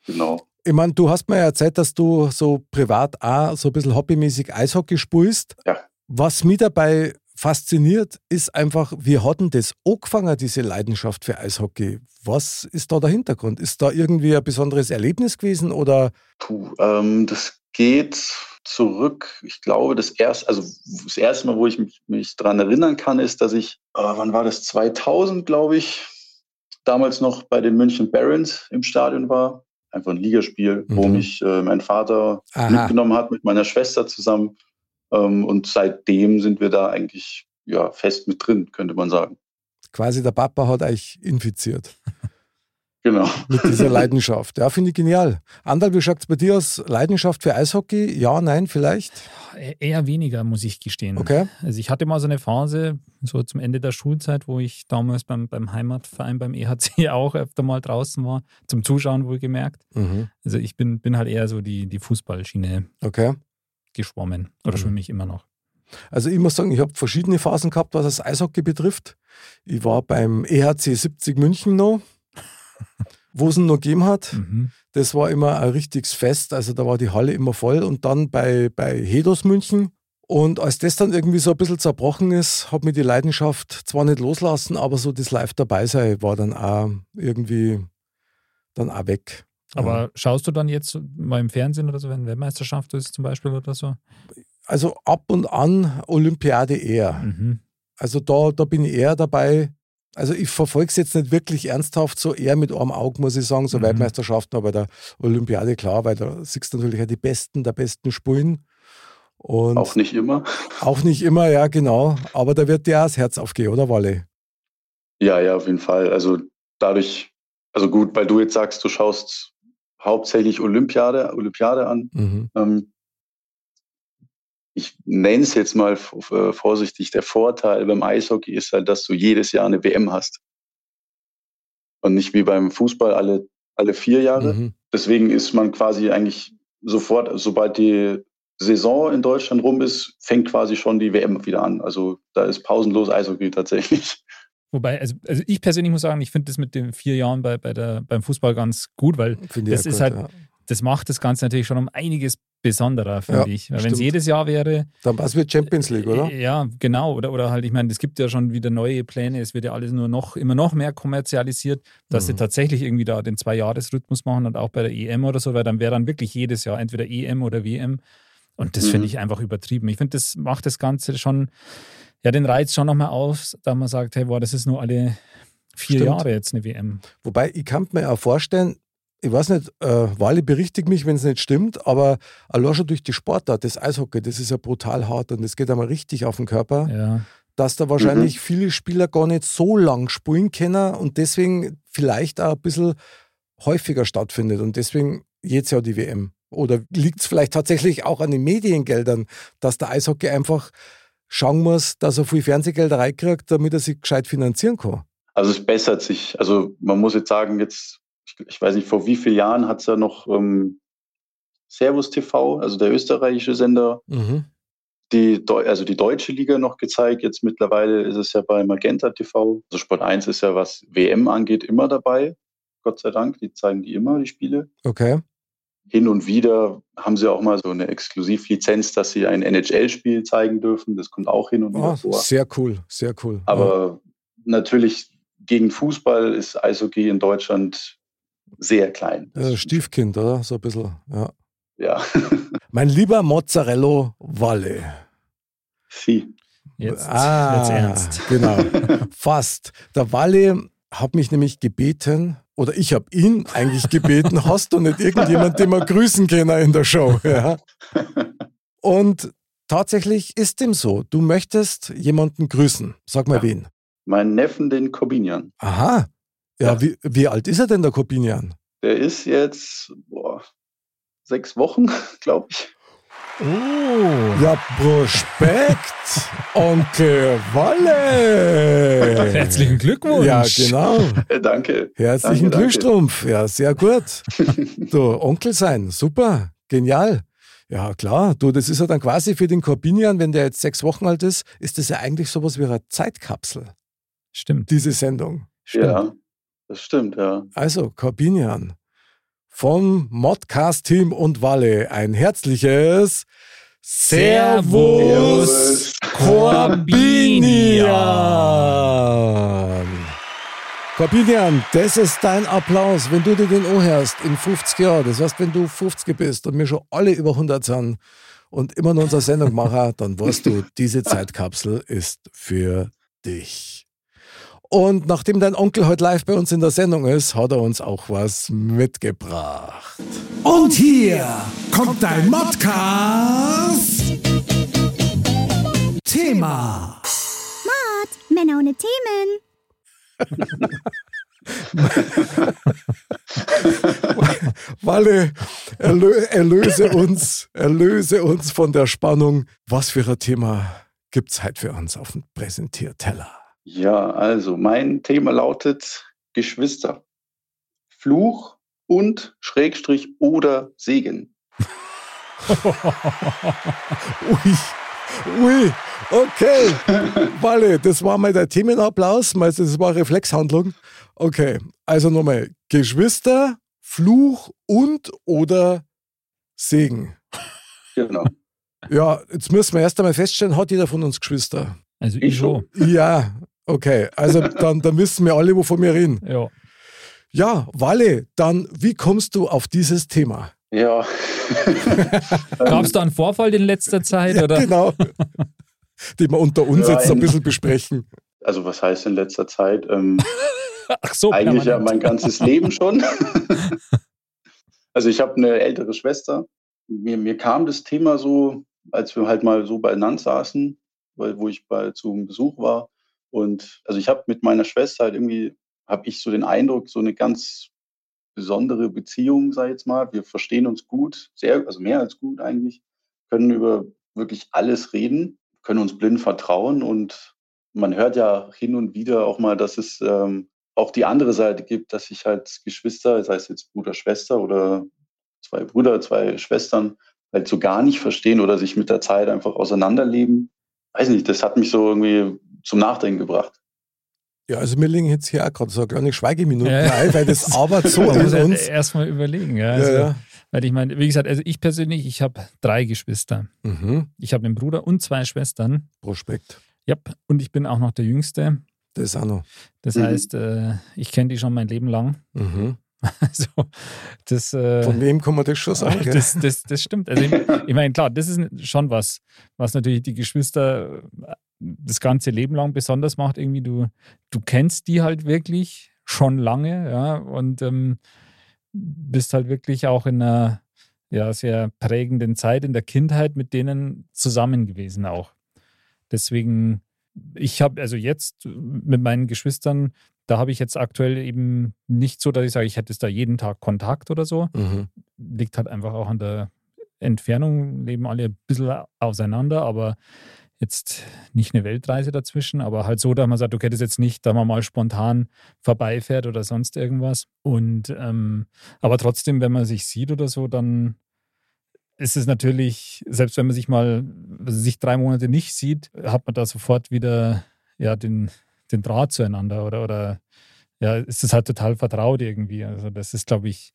Genau. Ich meine, du hast mir ja erzählt, dass du so privat auch so ein bisschen hobbymäßig Eishockey spielst. Ja. Was mich dabei fasziniert, ist einfach, wie hat denn das angefangen, diese Leidenschaft für Eishockey? Was ist da der Hintergrund? Ist da irgendwie ein besonderes Erlebnis gewesen oder? Puh, ähm, das geht zurück. Ich glaube, das erste, also das erste Mal, wo ich mich, mich daran erinnern kann, ist, dass ich, äh, wann war das? 2000, glaube ich, damals noch bei den München Barons im Stadion war. Einfach ein Ligaspiel, wo Mhm. mich äh, mein Vater Aha. mitgenommen hat mit meiner Schwester zusammen. Ähm, und seitdem sind wir da eigentlich ja, fest mit drin, könnte man sagen. Quasi der Papa hat euch infiziert Genau. mit dieser Leidenschaft. Ja, finde ich genial. Andal, wie schaut es bei dir aus? Leidenschaft für Eishockey? Ja, nein, vielleicht? E- Eher weniger, muss ich gestehen. Okay. Also ich hatte mal so eine Phase, so zum Ende der Schulzeit, wo ich damals beim, beim Heimatverein, beim EHC auch öfter mal draußen war, zum Zuschauen wohlgemerkt. Mhm. Also ich bin, bin halt eher so die, die Fußballschiene Okay. geschwommen oder Mhm. schwimme ich immer noch. Also ich muss sagen, ich habe verschiedene Phasen gehabt, was das Eishockey betrifft. Ich war beim EHC 70 München noch, wo es ihn noch gegeben hat. Mhm. Das war immer ein richtiges Fest, also da war die Halle immer voll. Und dann bei, bei Hedos München. Und als das dann irgendwie so ein bisschen zerbrochen ist, hat mir die Leidenschaft zwar nicht loslassen, aber so das Live dabei sein war dann auch irgendwie dann auch weg. Aber schaust du dann jetzt mal im Fernsehen oder so, wenn Weltmeisterschaft ist zum Beispiel oder so? Also ab und an Olympiade eher. Mhm. Also da, da bin ich eher dabei. Also ich verfolge es jetzt nicht wirklich ernsthaft, so eher mit einem Auge, muss ich sagen, so Mhm. Weltmeisterschaften, aber bei der Olympiade klar, weil da siehst du natürlich auch die Besten der Besten spielen. Und Auch nicht immer. auch nicht immer, ja, genau. Aber da wird dir auch das Herz aufgehen, oder Walle? Ja, ja, auf jeden Fall. Also dadurch, also gut, weil du jetzt sagst, du schaust hauptsächlich Olympiade, Olympiade an. Mhm. Ähm, ich nenne es jetzt mal vorsichtig, der Vorteil beim Eishockey ist halt, dass du jedes Jahr eine WM hast. Und nicht wie beim Fußball alle, alle vier Jahre. Mhm. Deswegen ist man quasi eigentlich sofort, sobald die Saison in Deutschland rum ist, fängt quasi schon die WM wieder an. Also da ist pausenlos Eishockey tatsächlich. Wobei, also, also ich persönlich muss sagen, ich finde das mit den vier Jahren bei, bei der, beim Fußball ganz gut, weil Das auch ist gut, halt- ja. Das macht das Ganze natürlich schon um einiges besonderer, finde Ja, ich. Weil wenn es jedes Jahr wäre, Dann was wird Champions League, oder? Äh, Ja, genau. Oder, oder halt, ich meine, es gibt ja schon wieder neue Pläne. Es wird ja alles nur noch, immer noch mehr kommerzialisiert, dass sie Mhm. tatsächlich irgendwie da den Zwei-Jahres-Rhythmus machen und auch bei der EM oder so, weil dann wäre dann wirklich jedes Jahr entweder EM oder WM. Und das Mhm. finde ich einfach übertrieben. Ich finde, das macht das Ganze schon, ja, den Reiz schon nochmal aus, da man sagt, hey, boah, das ist nur alle Vier Stimmt. Jahre jetzt eine WM. Wobei, ich kann mir auch vorstellen, ich weiß nicht, äh, Wally berichtigt mich, wenn es nicht stimmt, aber allein schon durch die Sportart, das Eishockey, das ist ja brutal hart und das geht einmal richtig auf den Körper, Ja. dass da wahrscheinlich viele Spieler gar nicht so lang spielen können und deswegen vielleicht auch ein bisschen häufiger stattfindet und deswegen jetzt ja die WM. Oder liegt es vielleicht tatsächlich auch an den Mediengeldern, dass der Eishockey einfach schauen muss, dass er viel Fernsehgelder reinkriegt, damit er sich gescheit finanzieren kann? Also es bessert sich. Also man muss jetzt sagen, jetzt, ich, ich weiß nicht, vor wie vielen Jahren hat es ja noch ähm, Servus TV, also der österreichische Sender, Mhm. die, Deu- also die deutsche Liga noch gezeigt. Jetzt mittlerweile ist es ja bei Magenta TV. Also Sport 1 ist ja, was WM angeht, immer dabei. Gott sei Dank, die zeigen die immer, die Spiele. Okay. Hin und wieder haben sie auch mal so eine Exklusivlizenz, dass sie ein NHL-Spiel zeigen dürfen. Das kommt auch hin und wieder Oh, vor. sehr cool, sehr cool. Aber natürlich gegen Fußball ist Eishockey in Deutschland sehr klein. ja. Stiefkind, oder? So ein bisschen. Ja. Ja. Mein lieber Mozzarella Walle. Sie. Jetzt, ah, jetzt ernst. Genau. Fast. Der Walle hat mich nämlich gebeten, oder ich habe ihn eigentlich gebeten, hast du nicht irgendjemand, den wir grüßen können in der Show? Ja. Und tatsächlich ist dem so. Du möchtest jemanden grüßen. Sag mal Ja. wen. Mein Neffen, den Corbinian. Aha. Ja, Ja. Wie, wie alt ist er denn, der Corbinian? Der ist jetzt boah, sechs Wochen, glaube ich. Oh. Ja, Prospekt, Onkel Walle. Herzlichen Glückwunsch. Ja, genau. Äh, danke. Herzlichen Danke, danke. Glückstrumpf. Ja, sehr gut. Du, Onkel sein, super, genial. Ja, klar. Du, das ist ja dann quasi für den Corbinian, wenn der jetzt sechs Wochen alt ist, ist das ja eigentlich sowas wie eine Zeitkapsel, Stimmt. diese Sendung. Stimmt. Ja, das stimmt, ja. Also, Corbinian vom Modcast-Team und Walle ein herzliches Servus Servus. Corbinian. Corbinian, das ist dein Applaus, wenn du dir den anhörst in 50 Jahren. Das heißt, wenn du 50 bist und wir schon alle über 100 sind und immer noch unsere Sendung machen, dann weißt du, diese Zeitkapsel ist für dich. Und nachdem dein Onkel heute live bei uns in der Sendung ist, hat er uns auch was mitgebracht. Und hier kommt dein Modcast. Thema. Mord, Männer ohne Themen. Walle, erlö erlöse uns, erlöse uns von der Spannung. Was für ein Thema gibt's heute für uns auf dem Präsentierteller? Ja, also mein Thema lautet Geschwister. Fluch und Schrägstrich oder Segen. Ui, ui, okay. Walle, das war mal der Themenapplaus, das war Reflexhandlung. Okay, also nochmal, Geschwister, Fluch und oder Segen. Genau. Ja, jetzt müssen wir erst einmal feststellen, hat jeder von uns Geschwister? Also ich Ich schon. Ja, okay. Also dann, dann wissen wir alle, wovon wir reden. Ja. Ja, Walle, dann wie kommst du auf dieses Thema? Ja. Gab es da einen Vorfall in letzter Zeit? oder? Genau. Den wir unter uns Ja, jetzt ein in- bisschen besprechen. Also was heißt in letzter Zeit? Ähm, Ach so, eigentlich ja mein ganzes Leben schon. also ich habe eine ältere Schwester. Mir, mir kam das Thema so, als wir halt mal so beieinander saßen, weil, wo ich bei zum Besuch war. Und also ich habe mit meiner Schwester halt irgendwie, habe ich so den Eindruck, so eine ganz besondere Beziehung, sei jetzt mal. Wir verstehen uns gut, sehr, also mehr als gut eigentlich, können über wirklich alles reden, können uns blind vertrauen und man hört ja hin und wieder auch mal, dass es ähm, auch die andere Seite gibt, dass sich halt Geschwister, sei es jetzt Bruder, Schwester oder zwei Brüder, zwei Schwestern, halt so gar nicht verstehen oder sich mit der Zeit einfach auseinanderleben. Weiß nicht, das hat mich so irgendwie zum Nachdenken gebracht. Ja, also mir liegen jetzt hier auch gerade so eine kleine Schweigeminute Ja. ein, weil das arbeitet so an ja uns. erstmal überlegen. Ja, Ja, also, ja. Weil ich meine, wie gesagt, also ich persönlich, ich habe drei Geschwister. Mhm. Ich habe einen Bruder und zwei Schwestern. Prospekt. Ja, und ich bin auch noch der Jüngste. Das auch noch. Das Mhm. heißt, äh, ich kenne die schon mein Leben lang. Mhm. Also, das, äh, Von wem kann man das schon sagen? das, das, das stimmt. Also ich, ich meine, klar, das ist schon was, was natürlich die Geschwister das ganze Leben lang besonders macht. Irgendwie du, du kennst die halt wirklich schon lange, ja, und ähm, bist halt wirklich auch in einer ja, sehr prägenden Zeit in der Kindheit mit denen zusammen gewesen auch. Deswegen, ich habe also jetzt mit meinen Geschwistern, da habe ich jetzt aktuell eben nicht so, dass ich sage, ich hätte da jeden Tag Kontakt oder so. Mhm. Liegt halt einfach auch an der Entfernung, leben alle ein bisschen auseinander, aber jetzt nicht eine Weltreise dazwischen, aber halt so, dass man sagt, okay, das ist jetzt nicht, da man mal spontan vorbeifährt oder sonst irgendwas. Und ähm, aber trotzdem, wenn man sich sieht oder so, dann ist es natürlich, selbst wenn man sich mal, also sich drei Monate nicht sieht, hat man da sofort wieder ja, den, den Draht zueinander oder, oder ja, ist es halt total vertraut irgendwie. Also das ist, glaube ich,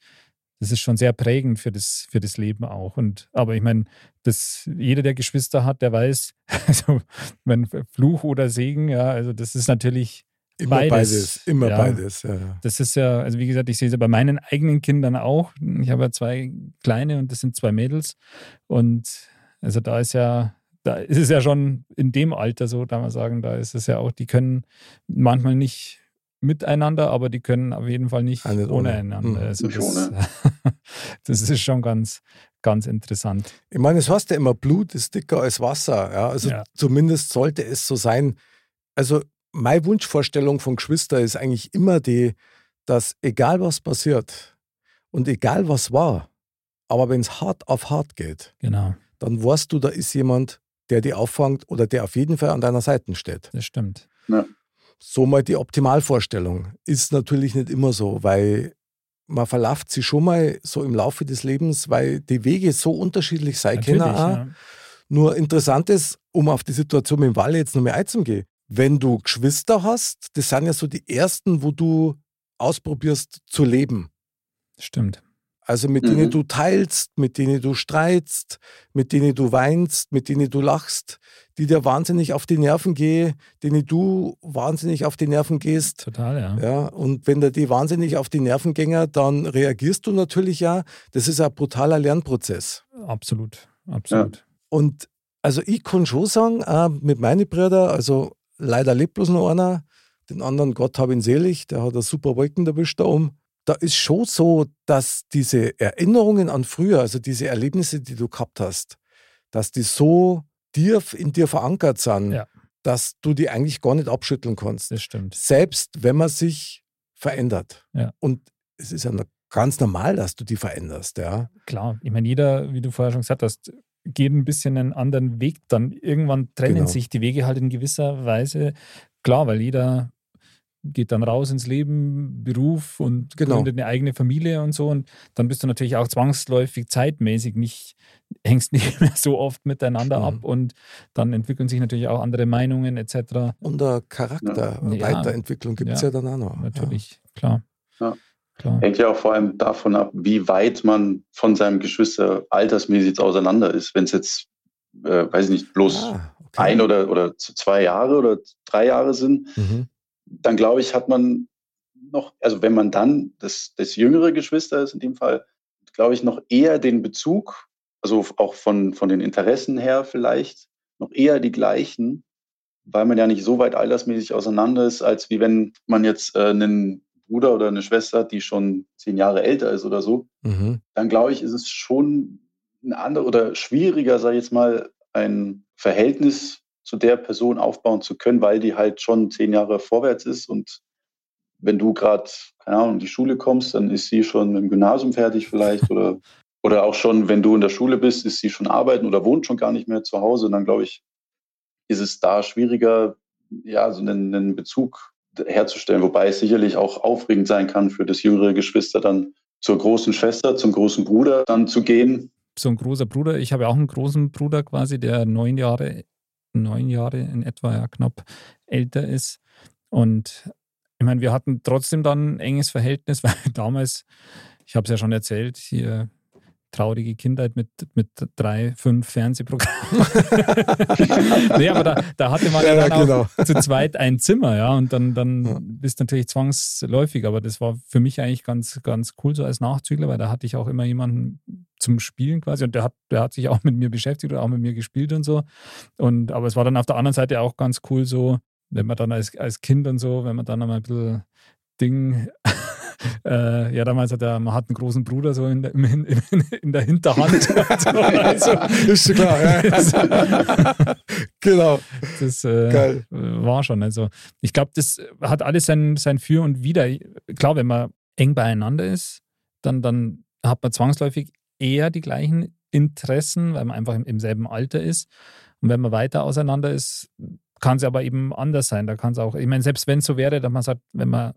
das ist schon sehr prägend für das, für das Leben auch. Und, aber ich meine, dass jeder, der Geschwister hat, der weiß, also wenn Fluch oder Segen, ja, also das ist natürlich Immer beides. beides, immer ja. beides. Ja, ja. Das ist ja, also wie gesagt, ich sehe es ja bei meinen eigenen Kindern auch. Ich habe ja zwei kleine und das sind zwei Mädels. Und also da ist ja, da ist es ja schon in dem Alter so, da man sagen, da ist es ja auch, die können manchmal nicht miteinander, aber die können auf jeden Fall nicht nicht ohne ohne. einander. Mhm. Also Nicht das, das ist schon ganz, ganz interessant. Ich meine, es heißt ja immer, Blut ist dicker als Wasser. Ja? Also Ja. zumindest sollte es so sein. Also meine Wunschvorstellung von Geschwister ist eigentlich immer die, dass egal was passiert und egal was war, aber wenn es hart auf hart geht, Genau, dann weißt du, da ist jemand, der die auffängt oder der auf jeden Fall an deiner Seite steht. das stimmt. So mal die Optimalvorstellung. Ist natürlich nicht immer so, weil man verlauft sich schon mal so im Laufe des Lebens, weil die Wege so unterschiedlich sein können. Ja. Nur interessant ist, um auf die Situation mit dem Walle jetzt noch mehr einzugehen. Wenn du Geschwister hast, das sind ja so die ersten, wo du ausprobierst zu leben. Stimmt. Also mit Mhm. denen du teilst, mit denen du streitst, mit denen du weinst, mit denen du lachst, die dir wahnsinnig auf die Nerven gehen, denen du wahnsinnig auf die Nerven gehst. Total, ja. Ja, und wenn da die wahnsinnig auf die Nerven gänger, dann reagierst du natürlich ja. Das ist ein brutaler Lernprozess. Absolut, absolut. Und also ich kann schon sagen, auch mit meinen Brüdern, also leider lebt bloß noch einer, den anderen, Gott hab ihn selig, der hat eine super Wolken erwischt da oben. Da ist schon so, dass diese Erinnerungen an früher, also diese Erlebnisse, die du gehabt hast, dass die so dir, in dir verankert sind, Ja. dass du die eigentlich gar nicht abschütteln kannst. Das stimmt. Selbst wenn man sich verändert. Ja. Und es ist ja ganz normal, dass du die veränderst, ja. Klar, ich meine, jeder, wie du vorher schon gesagt hast, geht ein bisschen einen anderen Weg. Dann irgendwann trennen Genau. sich die Wege halt in gewisser Weise. Klar, weil jeder geht dann raus ins Leben, Beruf und Genau. gründet eine eigene Familie und so. Und dann bist du natürlich auch zwangsläufig zeitmäßig nicht, hängst nicht mehr so oft miteinander Mhm. ab und dann entwickeln sich natürlich auch andere Meinungen etc. Und eine Charakter, Ja. Weiterentwicklung gibt es ja. Ja. dann auch noch. Natürlich, klar. Ja. Klar. Hängt ja auch vor allem davon ab, wie weit man von seinem Geschwister altersmäßig jetzt auseinander ist. Wenn es jetzt, äh, weiß ich nicht, bloß Ja. Ah, okay. ein oder, oder zwei Jahre oder drei Jahre sind, Mhm. Dann glaube ich, hat man noch, also wenn man dann das, das jüngere Geschwister ist in dem Fall, glaube ich, noch eher den Bezug, also auch von, von den Interessen her vielleicht, noch eher die gleichen, weil man ja nicht so weit altersmäßig auseinander ist, als wie wenn man jetzt äh, einen Bruder oder eine Schwester hat, die schon zehn Jahre älter ist oder so, Mhm. dann glaube ich, ist es schon ein anderer oder schwieriger, sage ich jetzt mal, ein Verhältnis zu der Person aufbauen zu können, weil die halt schon zehn Jahre vorwärts ist und wenn du gerade, keine Ahnung, in die Schule kommst, dann ist sie schon mit dem Gymnasium fertig vielleicht oder, oder auch schon, wenn du in der Schule bist, ist sie schon arbeiten oder wohnt schon gar nicht mehr zu Hause. Und dann glaube ich, ist es da schwieriger, ja, so einen, einen Bezug herzustellen, wobei es sicherlich auch aufregend sein kann für das jüngere Geschwister dann zur großen Schwester, zum großen Bruder dann zu gehen. so ein großer Bruder. Ich habe ja auch einen großen Bruder quasi, der neun Jahre, neun Jahre in etwa, ja, knapp älter ist. Und ich meine, wir hatten trotzdem dann ein enges Verhältnis, weil damals, ich habe es ja schon erzählt, hier traurige Kindheit mit, mit drei, fünf Fernsehprogrammen. nee, aber da, da hatte man ja, ja dann genau. auch zu zweit ein Zimmer, ja, und dann, dann ja. bist du natürlich zwangsläufig, aber das war für mich eigentlich ganz, ganz cool so als Nachzügler, weil da hatte ich auch immer jemanden zum Spielen quasi und der hat, der hat sich auch mit mir beschäftigt oder auch mit mir gespielt und so. Und, aber es war dann auf der anderen Seite auch ganz cool so, wenn man dann als, als Kind und so, wenn man dann einmal ein bisschen Ding äh, ja, damals hat er, man hat einen großen Bruder so in der, in, in der Hinterhand. so, also, ist klar, ja. genau. Das äh, war schon. Also ich glaube, das hat alles sein, sein Für und Wider. Klar, wenn man eng beieinander ist, dann, dann hat man zwangsläufig eher die gleichen Interessen, weil man einfach im, im selben Alter ist. Und wenn man weiter auseinander ist, kann es aber eben anders sein. Da kann es auch, ich meine, selbst wenn es so wäre, dass man sagt, wenn man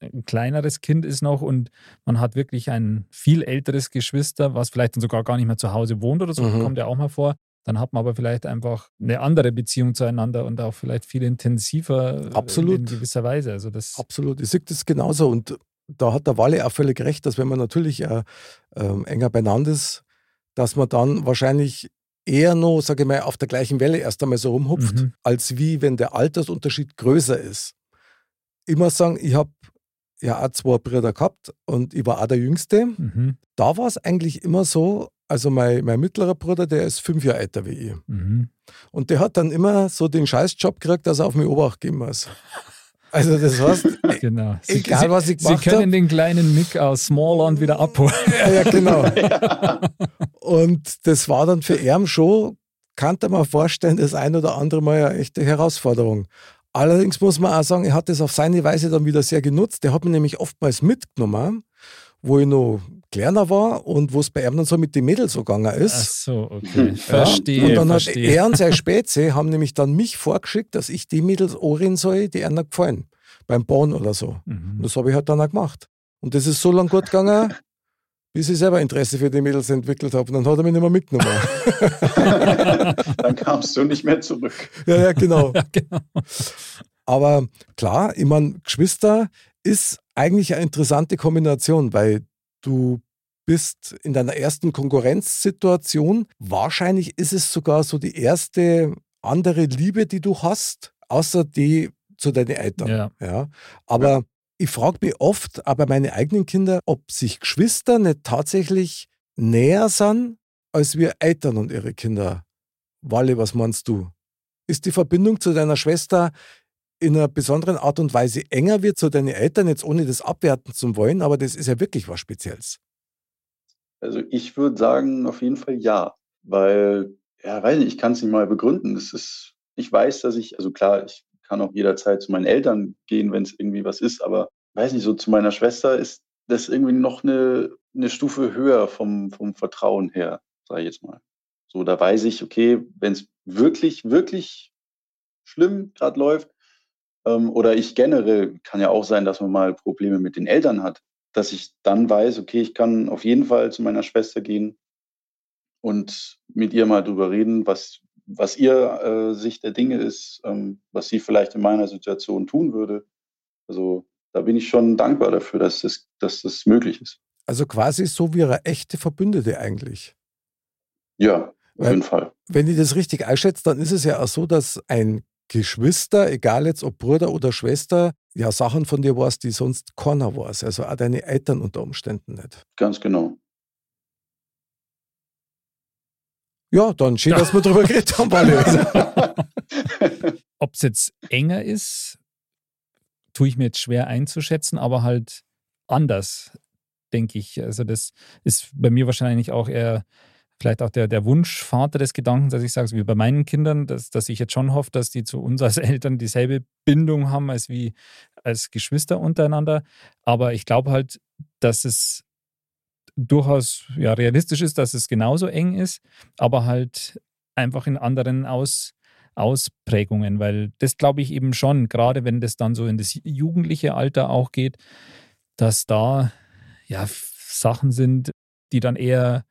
ein kleineres Kind ist noch und man hat wirklich ein viel älteres Geschwister, was vielleicht dann sogar gar nicht mehr zu Hause wohnt oder so, mhm. kommt ja auch mal vor. Dann hat man aber vielleicht einfach eine andere Beziehung zueinander und auch vielleicht viel intensiver Absolut. in gewisser Weise. Also das Absolut. Ich sehe das genauso. Und da hat der Walle auch völlig recht, dass wenn man natürlich äh, äh, enger beieinander ist, dass man dann wahrscheinlich eher noch, sage ich mal, auf der gleichen Welle erst einmal so rumhupft, mhm. als wie wenn der Altersunterschied größer ist. Muss sagen, ich habe ja auch zwei Brüder gehabt und ich war auch der Jüngste. Mhm. Da war es eigentlich immer so, also mein, mein mittlerer Bruder, der ist fünf Jahre älter wie ich. Mhm. Und der hat dann immer so den Scheißjob gekriegt, dass er auf mich Obacht geben muss. Also das heißt, genau. Sie, egal was ich gemacht Sie können hab, den kleinen Nick aus Smallland wieder abholen. Ja, ja genau. Und das war dann für ihn schon, kann man vorstellen, das ein oder andere Mal eine echte Herausforderung. Allerdings muss man auch sagen, er hat das auf seine Weise dann wieder sehr genutzt. Der hat mich nämlich oftmals mitgenommen, wo ich noch kleiner war und wo es bei ihm dann so mit den Mädels so gegangen ist. Ach so, okay. Ja. Verstehe. Und dann verstehe. hat er und seine Spätze haben nämlich dann mich vorgeschickt, dass ich die Mädels ohren soll, die einer gefallen. Beim Bauen oder so. Mhm. Und das habe ich halt dann auch gemacht. Und das ist so lange gut gegangen, bis ich selber Interesse für die Mädels entwickelt habe. Und dann hat er mich nicht mehr mitgenommen. dann kamst du nicht mehr zurück. Ja, ja, genau. Ja, genau. Aber klar, ich meine, Geschwister ist eigentlich eine interessante Kombination, weil du bist in deiner ersten Konkurrenzsituation. Wahrscheinlich ist es sogar so die erste andere Liebe, die du hast, außer die zu deinen Eltern. Ja. ja. Aber ja ich frage mich oft, aber meine eigenen Kinder, ob sich Geschwister nicht tatsächlich näher sind als wir Eltern und ihre Kinder. Walle, was meinst du? Ist die Verbindung zu deiner Schwester in einer besonderen Art und Weise enger wird zu deinen Eltern, jetzt ohne das abwerten zu wollen, aber das ist ja wirklich was Spezielles. Also ich würde sagen, auf jeden Fall ja, weil, ja, weiß nicht, ich kann es nicht mal begründen. Das ist, ich weiß, dass ich, also klar, ich kann auch jederzeit zu meinen Eltern gehen, wenn es irgendwie was ist. Aber weiß nicht, so zu meiner Schwester ist das irgendwie noch eine, eine Stufe höher vom, vom Vertrauen her, sage ich jetzt mal. So, da weiß ich, okay, wenn es wirklich, wirklich schlimm gerade läuft, ähm, oder ich generell, kann ja auch sein, dass man mal Probleme mit den Eltern hat, dass ich dann weiß, okay, ich kann auf jeden Fall zu meiner Schwester gehen und mit ihr mal drüber reden, was, was ihr äh, Sicht der Dinge ist, ähm, was sie vielleicht in meiner Situation tun würde. Also da bin ich schon dankbar dafür, dass das, dass das möglich ist. Also quasi so wie eine echte Verbündete eigentlich. Ja, auf Weil, jeden Fall. Wenn ich das richtig einschätze, dann ist es ja auch so, dass ein Geschwister, egal jetzt ob Bruder oder Schwester, ja Sachen von dir weiß, die sonst keiner weiß. Also auch deine Eltern unter Umständen nicht. Ganz genau. Ja, dann schön, dass wir darüber geredet haben, Ob es jetzt enger ist, tue ich mir jetzt schwer einzuschätzen, aber halt anders, denke ich. Also das ist bei mir wahrscheinlich auch eher vielleicht auch der, der Wunschvater des Gedankens, dass ich sage, wie bei meinen Kindern, dass, dass ich jetzt schon hoffe, dass die zu uns als Eltern dieselbe Bindung haben als wie als Geschwister untereinander. Aber ich glaube halt, dass es durchaus ja, realistisch ist, dass es genauso eng ist, aber halt einfach in anderen Aus, Ausprägungen, weil das glaube ich eben schon, gerade wenn das dann so in das jugendliche Alter auch geht, dass da ja Sachen sind, die dann eher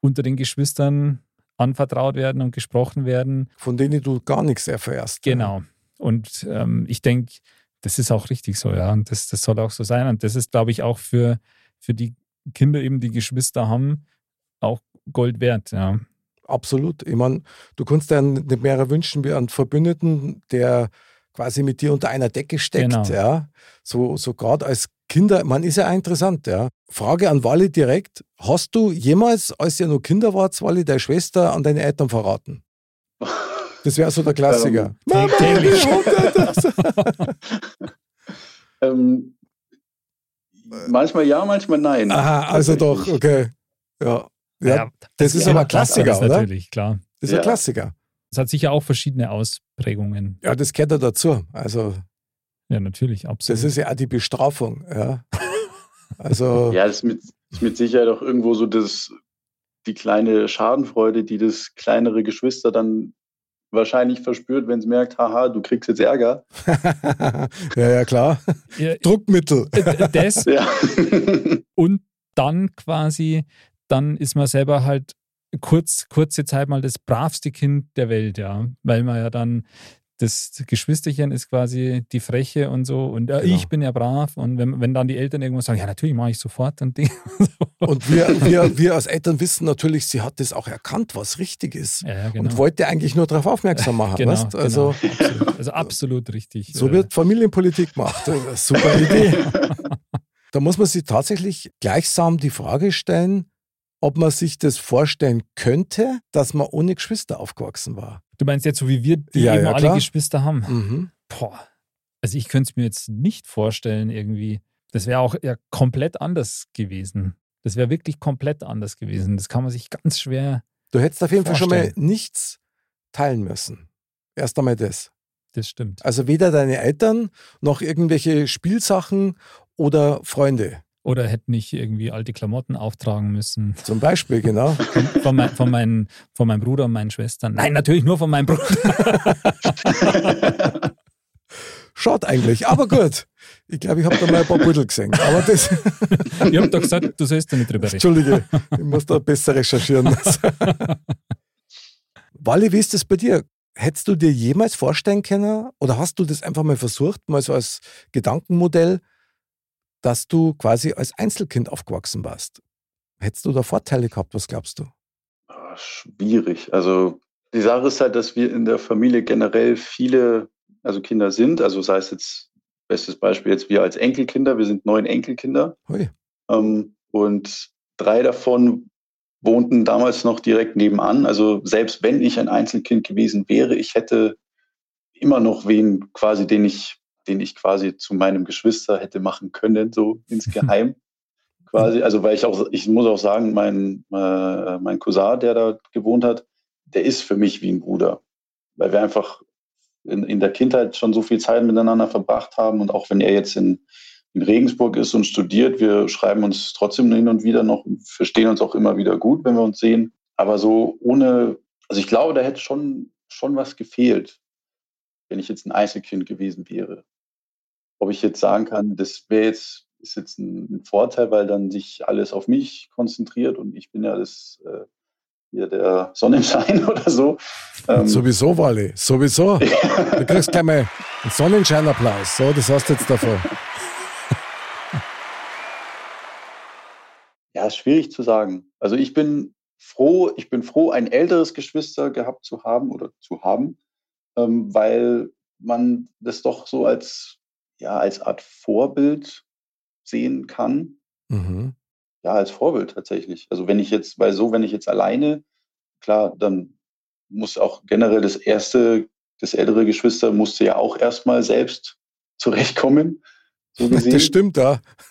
unter den Geschwistern anvertraut werden und gesprochen werden. Von denen du gar nichts erfährst. Genau. Und ähm, ich denke, das ist auch richtig so, ja. Und das, das soll auch so sein. Und das ist, glaube ich, auch für, für die Kinder eben, die Geschwister haben, auch Gold wert, ja. Absolut. Ich meine, du kannst dir nicht mehr wünschen wie einen Verbündeten, der quasi mit dir unter einer Decke steckt. Genau. Ja. So, so gerade als Kinder, man ist ja auch interessant, ja. Frage an Wally direkt: Hast du jemals, als ihr noch Kinder wart, Wally, deine Schwester an deine Eltern verraten? Das wäre so der Klassiker. Ähm, Mama, täglich. Ähm, manchmal ja, manchmal nein. Aha, also doch, okay. Ja. Ja, Ja, das ist ja, aber ein Klassiker, das ist oder? Natürlich, klar. Das ist ein Ja. Klassiker. Es hat sicher auch verschiedene Ausprägungen. Ja, das gehört ja dazu. Also, Ja, natürlich, absolut. das ist ja auch die Bestrafung. Ja. Also, Ja, das ist mit, ist mit Sicherheit auch irgendwo so das, die kleine Schadenfreude, die das kleinere Geschwister dann wahrscheinlich verspürt, wenn es merkt, haha, du kriegst jetzt Ärger. ja, ja, klar. Ja, Druckmittel. das Ja. und dann quasi, dann ist man selber halt kurz, kurze Zeit mal das bravste Kind der Welt, ja. Weil man ja dann, das Geschwisterchen ist quasi die Freche und so und äh, Genau. ich bin ja brav und wenn, wenn dann die Eltern irgendwas sagen, ja natürlich mache ich sofort und Ding. Und wir, wir, wir als Eltern wissen natürlich, sie hat das auch erkannt, was richtig ist. ja, ja, genau. Und wollte eigentlich nur darauf aufmerksam machen. genau, weißt? Also, genau, absolut, also absolut richtig. so wird Familienpolitik gemacht. Super Idee. Da muss man sich tatsächlich gleichsam die Frage stellen, ob man sich das vorstellen könnte, dass man ohne Geschwister aufgewachsen war. Du meinst jetzt so wie wir, die Ja, eben ja, alle klar. Geschwister haben? Mhm. Boah. Also ich könnte es mir jetzt nicht vorstellen irgendwie. Das wäre auch ja komplett anders gewesen. Das wäre wirklich komplett anders gewesen. Das kann man sich ganz schwer, Du hättest auf jeden Fall schon mal Vorstellen. nichts teilen müssen. Erst einmal das. das stimmt. Also weder deine Eltern noch irgendwelche Spielsachen oder Freunde. Oder hätte nicht irgendwie alte Klamotten auftragen müssen. Zum Beispiel, genau. Von, von, mein, von, meinen, von meinem Bruder und meinen Schwestern. Nein, natürlich nur von meinem Bruder. Schaut eigentlich, aber gut. Ich glaube, ich habe da mal ein paar Pudel gesehen. Aber das, Ich habe doch gesagt, du sollst da nicht drüber reden. Entschuldige, ich muss da besser recherchieren. Wally, wie ist das bei dir? Hättest du dir jemals vorstellen können oder hast du das einfach mal versucht, mal so als Gedankenmodell, dass du quasi als Einzelkind aufgewachsen warst? Hättest du da Vorteile gehabt? Was glaubst du? Ah, Schwierig. Also die Sache ist halt, dass wir in der Familie generell viele, also Kinder sind. Also sei es jetzt, bestes Beispiel jetzt wir als Enkelkinder, wir sind neun Enkelkinder. Hui. Ähm, und drei davon wohnten damals noch direkt nebenan. Also selbst wenn ich ein Einzelkind gewesen wäre, ich hätte immer noch wen quasi, den ich, den ich quasi zu meinem Geschwister hätte machen können, so insgeheim. quasi. Also weil ich auch, ich muss auch sagen, mein, äh, mein Cousin, der da gewohnt hat, der ist für mich wie ein Bruder. Weil wir einfach in, in der Kindheit schon so viel Zeit miteinander verbracht haben und auch wenn er jetzt in, in Regensburg ist und studiert. Wir schreiben uns trotzdem hin und wieder noch und verstehen uns auch immer wieder gut, wenn wir uns sehen. Aber so ohne, also ich glaube, da hätte schon, schon was gefehlt, wenn ich jetzt ein Einzelkind gewesen wäre. Ob ich jetzt sagen kann, das wäre jetzt, ist jetzt ein, ein Vorteil, weil dann sich alles auf mich konzentriert und ich bin ja das, äh, hier der Sonnenschein oder so. Ähm, Sowieso, Wally, sowieso. Du kriegst gleich mal einen Sonnenscheinapplaus. So, das hast du jetzt davon. Ja, ist schwierig zu sagen. Also ich bin froh, ich bin froh, ein älteres Geschwister gehabt zu haben oder zu haben, ähm, weil man das doch so als, ja, als Art Vorbild sehen kann. Mhm. Ja, als Vorbild tatsächlich. Also wenn ich jetzt, weil so, wenn ich jetzt alleine, klar, dann muss auch generell das erste, das ältere Geschwister musste ja auch erstmal selbst zurechtkommen. So gesehen. Das stimmt, ja.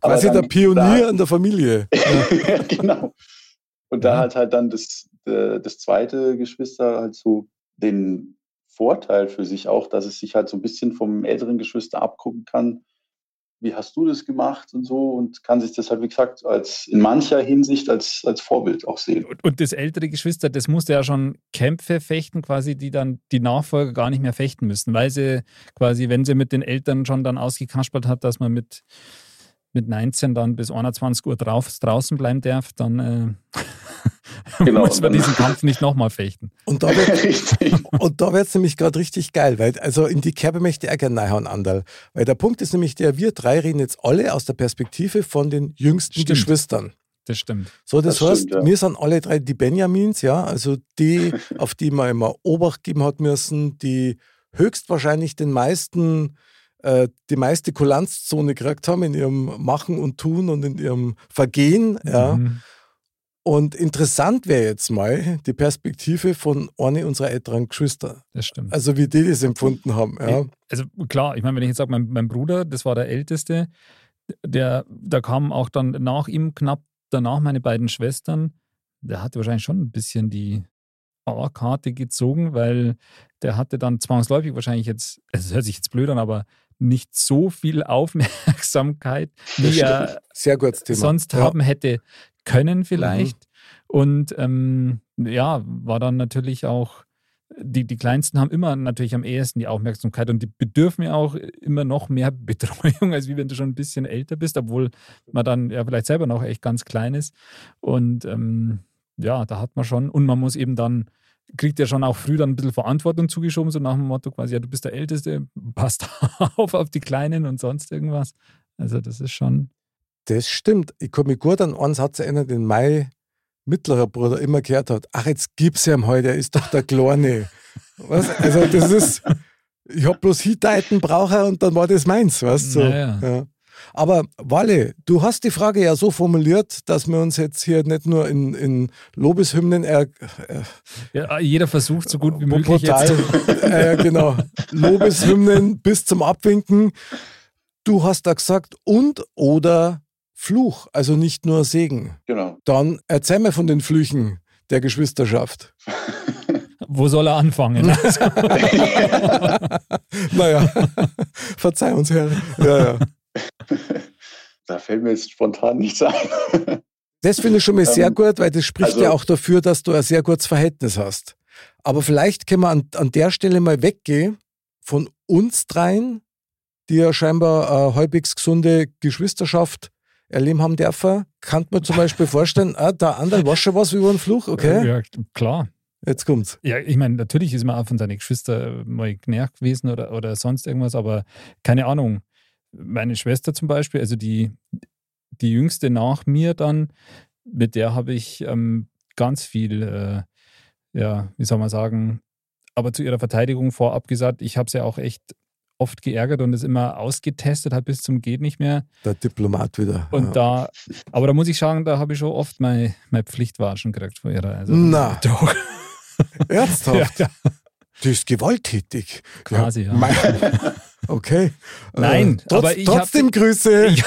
Aber dann- der Pionier da- in der Familie. ja, genau. Und da Ja. hat halt dann das, äh, das zweite Geschwister halt so den Vorteil für sich auch, dass es sich halt so ein bisschen vom älteren Geschwister abgucken kann. Wie hast du das gemacht und so und kann sich das halt, wie gesagt, als in mancher Hinsicht als, als Vorbild auch sehen. Und, und das ältere Geschwister, das musste ja schon Kämpfe fechten, quasi, die dann die Nachfolger gar nicht mehr fechten müssen, weil sie quasi, wenn sie mit den Eltern schon dann ausgekaspert hat, dass man mit, mit 19 dann bis 21 Uhr drauf, draußen bleiben darf, dann äh, Genau, muss man dann- diesen Kampf nicht nochmal fechten. Und da wird es nämlich gerade richtig geil, weil also in die Kerbe möchte ich auch gerne reinhauen, Andal. Weil der Punkt ist nämlich der, wir drei reden jetzt alle aus der Perspektive von den jüngsten Stimmt. Geschwistern. Das stimmt. So, das, Das heißt, stimmt, ja. wir sind alle drei die Benjamins, ja, also die, auf die man immer Obacht geben hat müssen, die höchstwahrscheinlich den meisten, äh, die meiste Kulanzzone gekriegt haben in ihrem Machen und Tun und in ihrem Vergehen, ja. Mhm. Und interessant wäre jetzt mal die Perspektive von einer unserer älteren Geschwister. Das stimmt. Also wie die das empfunden haben, ja. Also klar, ich meine, wenn ich jetzt sage, mein, mein Bruder, das war der Älteste, der, da kamen auch dann nach ihm knapp danach meine beiden Schwestern. Der hatte wahrscheinlich schon ein bisschen die A-Karte gezogen, weil der hatte dann zwangsläufig wahrscheinlich jetzt, also es hört sich jetzt blöd an, aber nicht so viel Aufmerksamkeit, wie er sonst ja. haben hätte können vielleicht. Und ähm, ja, war dann natürlich auch, die, die Kleinsten haben immer natürlich am ehesten die Aufmerksamkeit und die bedürfen ja auch immer noch mehr Betreuung, als wie wenn du schon ein bisschen älter bist, obwohl man dann ja vielleicht selber noch echt ganz klein ist. Und ähm, ja, da hat man schon, und man muss eben dann, kriegt ja schon auch früh dann ein bisschen Verantwortung zugeschoben, so nach dem Motto quasi, ja, du bist der Älteste, passt auf auf die Kleinen und sonst irgendwas. Also das ist schon, Das stimmt. Ich kann mich gut an einen Satz erinnern, den mein mittlerer Bruder immer gehört hat. Ach, jetzt gib's ihm heute, er ist doch der Kleine. Was? Also das ist, ich hab bloß Hiteiten brauche und dann war das meins, weißt du? So. Naja. Ja. Aber Walle, du hast die Frage ja so formuliert, dass wir uns jetzt hier nicht nur in, in Lobeshymnen er, äh, ja, jeder versucht so gut wie möglich brutal, jetzt. äh, genau, Lobeshymnen bis zum Abwinken. Du hast da gesagt und oder Fluch, also nicht nur Segen. Genau. Dann erzähl mir von den Flüchen der Geschwisterschaft. Wo soll er anfangen? Naja, verzeih uns, Herr. Ja, ja. Da fällt mir jetzt spontan nichts ein. Das finde ich schon mal Ähm, sehr gut, weil das spricht also- ja auch dafür, dass du ein sehr gutes Verhältnis hast. Aber vielleicht können wir an, an der Stelle mal weggehen von uns dreien, die ja scheinbar eine halbwegs gesunde Geschwisterschaft erleben haben dürfen. Kann man zum Beispiel vorstellen, ah, der andere war schon was über einen Fluch, okay? Ja, klar. Jetzt kommt's. Ja, ich meine, natürlich ist man auch von seinen Geschwistern mal genervt gewesen oder, oder sonst irgendwas, aber keine Ahnung. Meine Schwester zum Beispiel, also die, die jüngste nach mir dann, mit der habe ich ähm, ganz viel, äh, ja, wie soll man sagen, aber zu ihrer Verteidigung vorab gesagt, ich habe sie auch echt oft geärgert und es immer ausgetestet, hat bis zum geht nicht mehr. Der Diplomat wieder. Und ja. da, aber da muss ich sagen, da habe ich schon oft meine, meine Pflichtwatschen gekriegt vor ihrer. Also, Na. Doch. Ernsthaft? Ja, ja. Die ist gewalttätig. Quasi, ja. Mein, okay. Nein, äh, trotz, aber ich hab- trotzdem Grüße. Ich,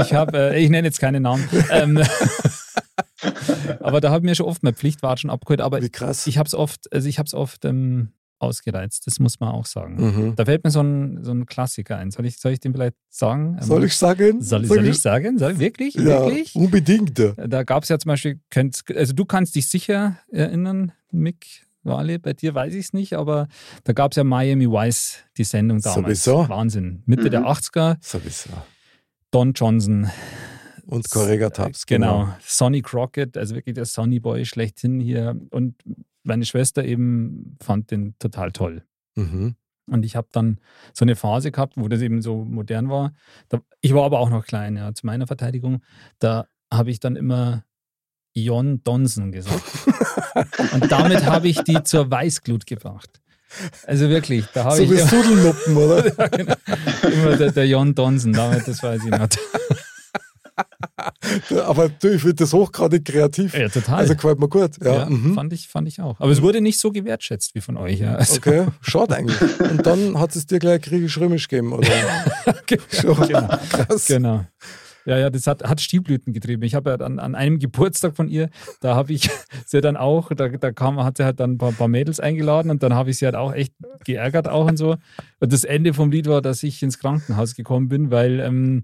ich habe, äh, ich nenne jetzt keine Namen. Ähm, aber da habe ich mir schon oft meine Pflichtwatschen abgeholt. Aber Wie krass. ich habe es oft, also ich habe es oft ähm, ausgereizt. Das muss man auch sagen. Mhm. Da fällt mir so ein, so ein Klassiker ein. Soll ich, soll ich den vielleicht sagen? Ähm, Soll ich sagen? Soll, soll ich sagen? Soll, wirklich? Ja, Wirklich? unbedingt. Da gab es ja zum Beispiel, könnt, also du kannst dich sicher erinnern, Mick, Wale, bei dir weiß ich es nicht, aber da gab es ja Miami Vice, die Sendung damals. Sowieso. Wahnsinn. Mitte Mhm. der 80er, Sowieso. Don Johnson, Und Correga Tabs. genau. Sonny Crockett, also wirklich der Sonny Boy schlechthin hier. Und meine Schwester eben fand den total toll. Mhm. Und ich habe dann so eine Phase gehabt, wo das eben so modern war. Da, ich war aber auch noch klein, ja, zu meiner Verteidigung. Da habe ich dann immer Jon Donson gesagt. Und damit habe ich die zur Weißglut gebracht. Also wirklich, da habe So ich wie immer, Sudelnuppen, oder? ja, genau, immer der, der Jon Donson, damit, das weiß ich noch. Aber du, ich finde das hochgradig kreativ. Ja, total. Also gefällt mir gut. Ja, ja, mhm. fand, ich, fand ich auch. Aber es wurde nicht so gewertschätzt wie von euch. Ja. Also, Okay, schade eigentlich. Und dann hat es dir gleich griechisch-römisch gegeben, oder? Schon. genau. Krass. Genau. Ja, ja, das hat, hat Stiefblüten getrieben. Ich habe ja dann an einem Geburtstag von ihr, da habe ich sie dann auch, da, da kam, hat sie halt dann ein paar, paar Mädels eingeladen und dann habe ich sie halt auch echt geärgert auch und so. Und das Ende vom Lied war, dass ich ins Krankenhaus gekommen bin, weil ähm,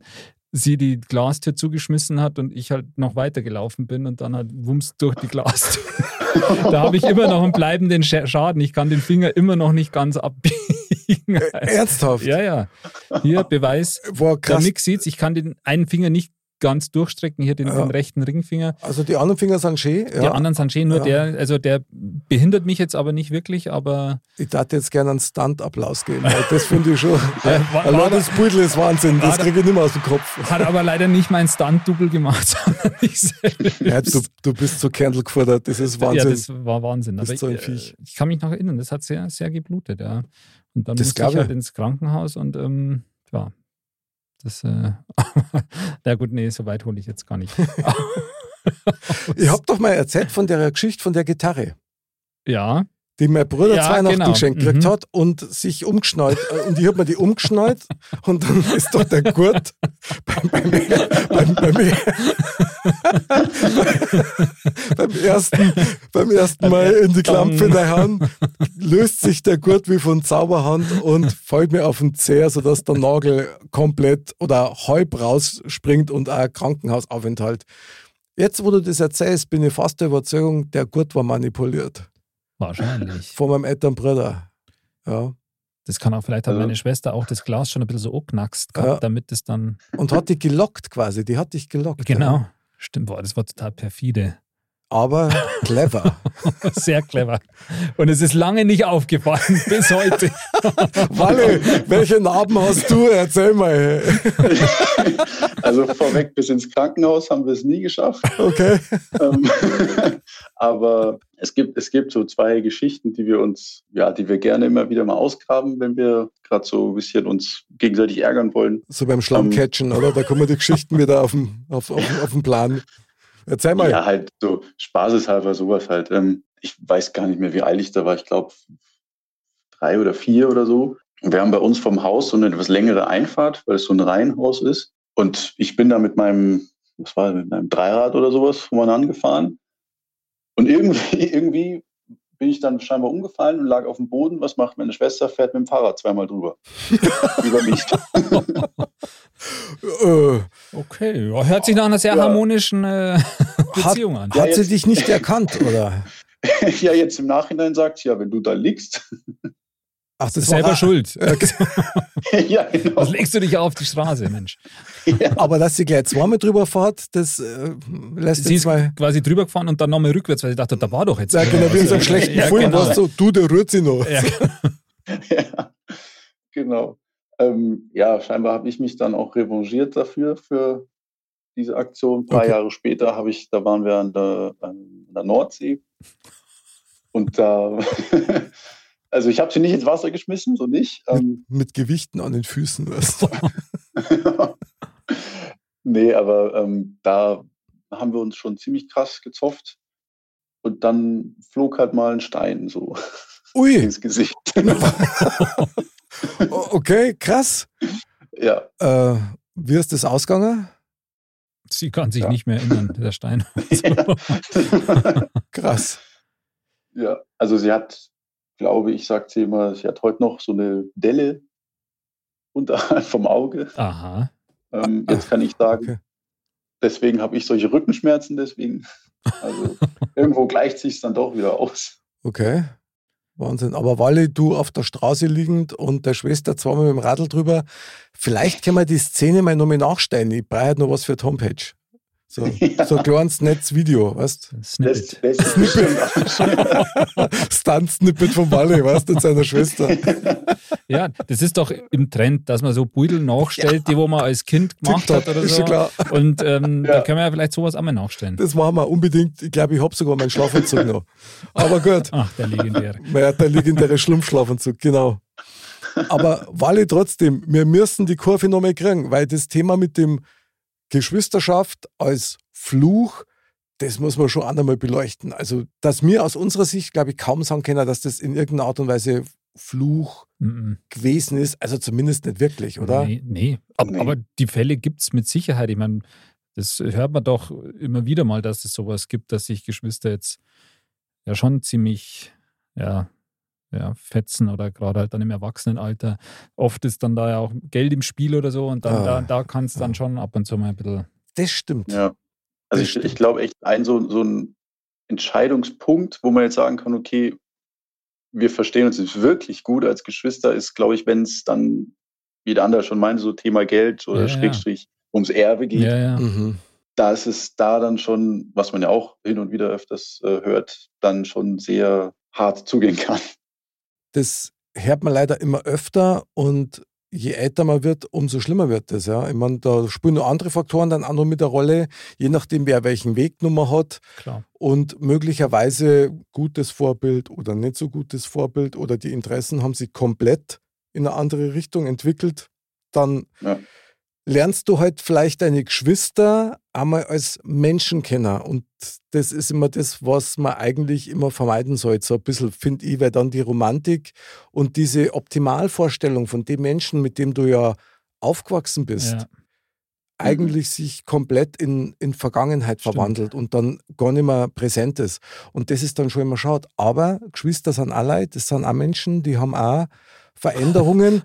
sie die Glastür zugeschmissen hat und ich halt noch weitergelaufen bin und dann halt wumms durch die Glastür. da habe ich immer noch einen bleibenden Scha- Schaden. Ich kann den Finger immer noch nicht ganz abbiegen. Ernsthaft? Ja, ja. Hier Beweis. Der krass. Mick sieht's, ich kann den einen Finger nicht ganz durchstrecken, hier den, Ja. den rechten Ringfinger. Also die anderen Finger sind schön. Die Ja. anderen sind schön, nur Ja. der, also der behindert mich jetzt aber nicht wirklich, aber Ich dachte jetzt gerne einen Stunt-Applaus geben, weil das finde ich schon. Ja, war- war- das Beutel ist Wahnsinn, das kriege ich nicht mehr aus dem Kopf. hat aber leider nicht mein Stunt-Double gemacht, sondern ich selbst. Ja, du, du bist so Kernel gefordert, das ist Ja, Wahnsinn. das war Wahnsinn. Aber so ich, äh, ich kann mich noch erinnern, das hat sehr, sehr geblutet, ja. Und dann Das musste ich halt ins Krankenhaus und ähm, ja, das, äh, na gut, nee, so weit hole ich jetzt gar nicht. ich habe doch mal erzählt von der Geschichte von der Gitarre, ja, die mein Bruder Ja, Weihnachten genau. geschenkt gekriegt Mhm. hat und sich umgeschnallt. äh, Und ich habe mir die umgeschnallt und dann ist doch der Gurt beim, beim, beim, beim, beim, ersten, beim ersten Mal in die Klampe reinhauen, löst sich der Gurt wie von Zauberhand und fällt mir auf den Zeher, sodass der Nagel komplett oder halb rausspringt und auch Krankenhausaufenthalt. Jetzt, wo du das erzählst, bin ich fast der Überzeugung, der Gurt war manipuliert. Wahrscheinlich. Von meinem älteren Bruder. Ja. Das kann auch, vielleicht hat Also- meine Schwester auch das Glas schon ein bisschen so angeknackst gehabt, Ja. damit es dann, Und hat dich gelockt quasi. Die hat dich gelockt. genau, Ja. stimmt, boah, das war total perfide. Aber clever. Sehr clever. Und es ist lange nicht aufgefallen, bis heute. Walle, welche Narben hast du? Erzähl mal. Also vorweg bis ins Krankenhaus haben wir es nie geschafft. Okay. Ähm, Aber es gibt, es gibt so zwei Geschichten, die wir uns, ja, die wir gerne immer wieder mal ausgraben, wenn wir gerade so ein bisschen uns gegenseitig ärgern wollen. So beim Schlammcatchen, oder? Da kommen die Geschichten wieder auf den, auf, auf, auf den Plan. Erzähl mal. Ja, halt so spaßeshalber sowas halt. Ähm, ich weiß gar nicht mehr, wie ich da war. Ich glaube drei oder vier oder so. Und wir haben bei uns vom Haus so eine etwas längere Einfahrt, weil es so ein Reihenhaus ist. Und ich bin da mit meinem, was war das, mit meinem Dreirad oder sowas vorne angefahren. Und irgendwie, irgendwie bin ich dann scheinbar umgefallen und lag auf dem Boden. Was macht meine Schwester? Fährt mit dem Fahrrad zweimal drüber. Über mich. Äh, Okay, ja, hört sich nach einer sehr Ja. harmonischen äh, Beziehung an. Ja, hat sie jetzt- dich nicht erkannt, oder? ja, jetzt im Nachhinein sagt sie, ja, wenn du da liegst. Ach, das Selber war, schuld. ja, genau. Was legst du dich auf die Straße, Mensch? Aber dass sie gleich zweimal drüber fährt, das äh, lässt Sie jetzt ist mal. quasi drüber gefahren und dann nochmal rückwärts, weil sie dachte, da war doch jetzt. Ja, genau, wie in so einem Ja, schlechten ja, Film, genau. was so, du, der rührt sie noch. Ja, ja, genau. Ähm, ja, scheinbar habe ich mich dann auch revanchiert dafür, für diese Aktion. Ein paar Okay. Jahre später habe ich, da waren wir an der, an der Nordsee. Und da, also ich habe sie nicht ins Wasser geschmissen, so nicht. Ähm, Mit Gewichten an den Füßen. Nee, aber ähm, da haben wir uns schon ziemlich krass gezofft. Und dann flog halt mal ein Stein so Ui, ins Gesicht. okay, krass. ja, Äh, wie ist das ausgegangen? sie kann sich Ja. nicht mehr erinnern, der Stein. Krass. Ja, also sie hat, glaube ich, sagt sie immer, sie hat heute noch so eine Delle unterhalb vom Auge. Aha. Ähm, jetzt kann ich sagen, Okay. deswegen habe ich solche Rückenschmerzen, deswegen. Also irgendwo gleicht sich dann doch wieder aus. Okay. Wahnsinn. Aber Wally, du auf der Straße liegend und der Schwester zweimal mit dem Radl drüber. Vielleicht können wir die Szene mal nochmal nachstellen. Ich brauche halt noch was für die Homepage. So, Ja. so ein kleines Netzvideo, weißt Das, Snippet. das ist bestimmt auch Stunt-Snippet von Wally, weißt du, und seiner Schwester. Ja, das ist doch im Trend, dass man so Beutel nachstellt, die wo man als Kind gemacht hat oder ist so. klar. Und ähm, Ja. da können wir ja vielleicht sowas auch mal nachstellen. Das machen wir unbedingt. Ich glaube, ich habe sogar meinen Schlafanzug noch. Aber gut. Ach, der legendäre. Ja, der legendäre Schlumpfschlafanzug, genau. Aber Wally trotzdem, wir müssen die Kurve nochmal kriegen, weil das Thema mit dem Geschwisterschaft als Fluch, das muss man schon nochmal beleuchten. Also, dass wir aus unserer Sicht, glaube ich, kaum sagen können, dass das in irgendeiner Art und Weise Fluch Mhm. gewesen ist. Also zumindest nicht wirklich, oder? Nee, nee. Aber, Nee. aber die Fälle gibt es mit Sicherheit. Ich meine, das hört man doch immer wieder mal, dass es sowas gibt, dass sich Geschwister jetzt ja schon ziemlich, ja, ja, fetzen oder gerade halt dann im Erwachsenenalter. Oft ist dann da ja auch Geld im Spiel oder so und dann, Ah, da, da kann es dann ja. schon ab und zu mal ein bisschen. Das stimmt. Ja. Also ich, ich glaube echt, ein so, so ein Entscheidungspunkt, wo man jetzt sagen kann, okay, wir verstehen uns jetzt wirklich gut als Geschwister, ist, glaube ich, wenn es dann, wie der andere schon meinte, so Thema Geld oder Ja, ja. Schrägstrich ums Erbe geht, Ja, ja. Mhm. da ist es da dann schon, was man ja auch hin und wieder öfters äh, hört, dann schon sehr hart zugehen kann. Das hört man leider immer öfter und je älter man wird, umso schlimmer wird das. Ja. Ich meine, da spielen noch andere Faktoren dann auch noch mit der Rolle, je nachdem, wer welchen Wegnummer hat Klar. und möglicherweise gutes Vorbild oder nicht so gutes Vorbild oder die Interessen haben sich komplett in eine andere Richtung entwickelt, dann Ja. Lernst du halt vielleicht deine Geschwister einmal als Menschen kennen. Und das ist immer das, was man eigentlich immer vermeiden sollte. So ein bisschen, finde ich, weil dann die Romantik und diese Optimalvorstellung von dem Menschen, mit dem du ja aufgewachsen bist, Ja. eigentlich sich komplett in, in Vergangenheit Stimmt. verwandelt und dann gar nicht mehr präsent ist. Und das ist dann schon immer schaut. Aber Geschwister sind auch Leute, das sind auch Menschen, die haben auch Veränderungen,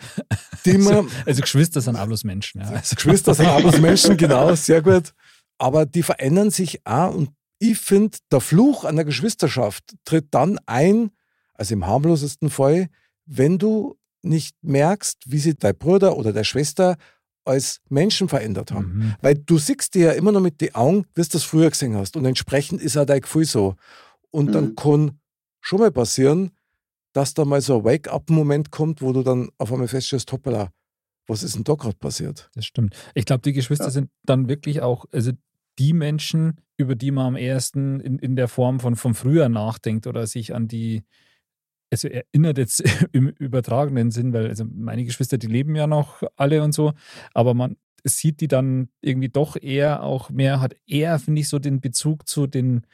die man. Also Geschwister sind auch bloß Menschen. Ja. Also, Geschwister sind auch bloß Menschen, genau, sehr gut. Aber die verändern sich auch und ich finde, der Fluch einer Geschwisterschaft tritt dann ein, also im harmlosesten Fall, wenn du nicht merkst, wie sich dein Bruder oder deine Schwester als Menschen verändert haben. mhm. Weil du siehst dir ja immer noch mit den Augen, wie du das früher gesehen hast. Und entsprechend ist auch dein Gefühl so. Und dann Mhm. kann schon mal passieren, dass da mal so ein Wake-up-Moment kommt, wo du dann auf einmal feststellst, hoppala, was ist denn da gerade passiert? Das stimmt. Ich glaube, die Geschwister Ja. sind dann wirklich auch, also die Menschen, über die man am ehesten in, in der Form von, von früher nachdenkt oder sich an die, also erinnert jetzt im übertragenen Sinn, weil also meine Geschwister, die leben ja noch alle und so, aber man sieht die dann irgendwie doch eher auch mehr, hat eher, finde ich, so den Bezug zu den,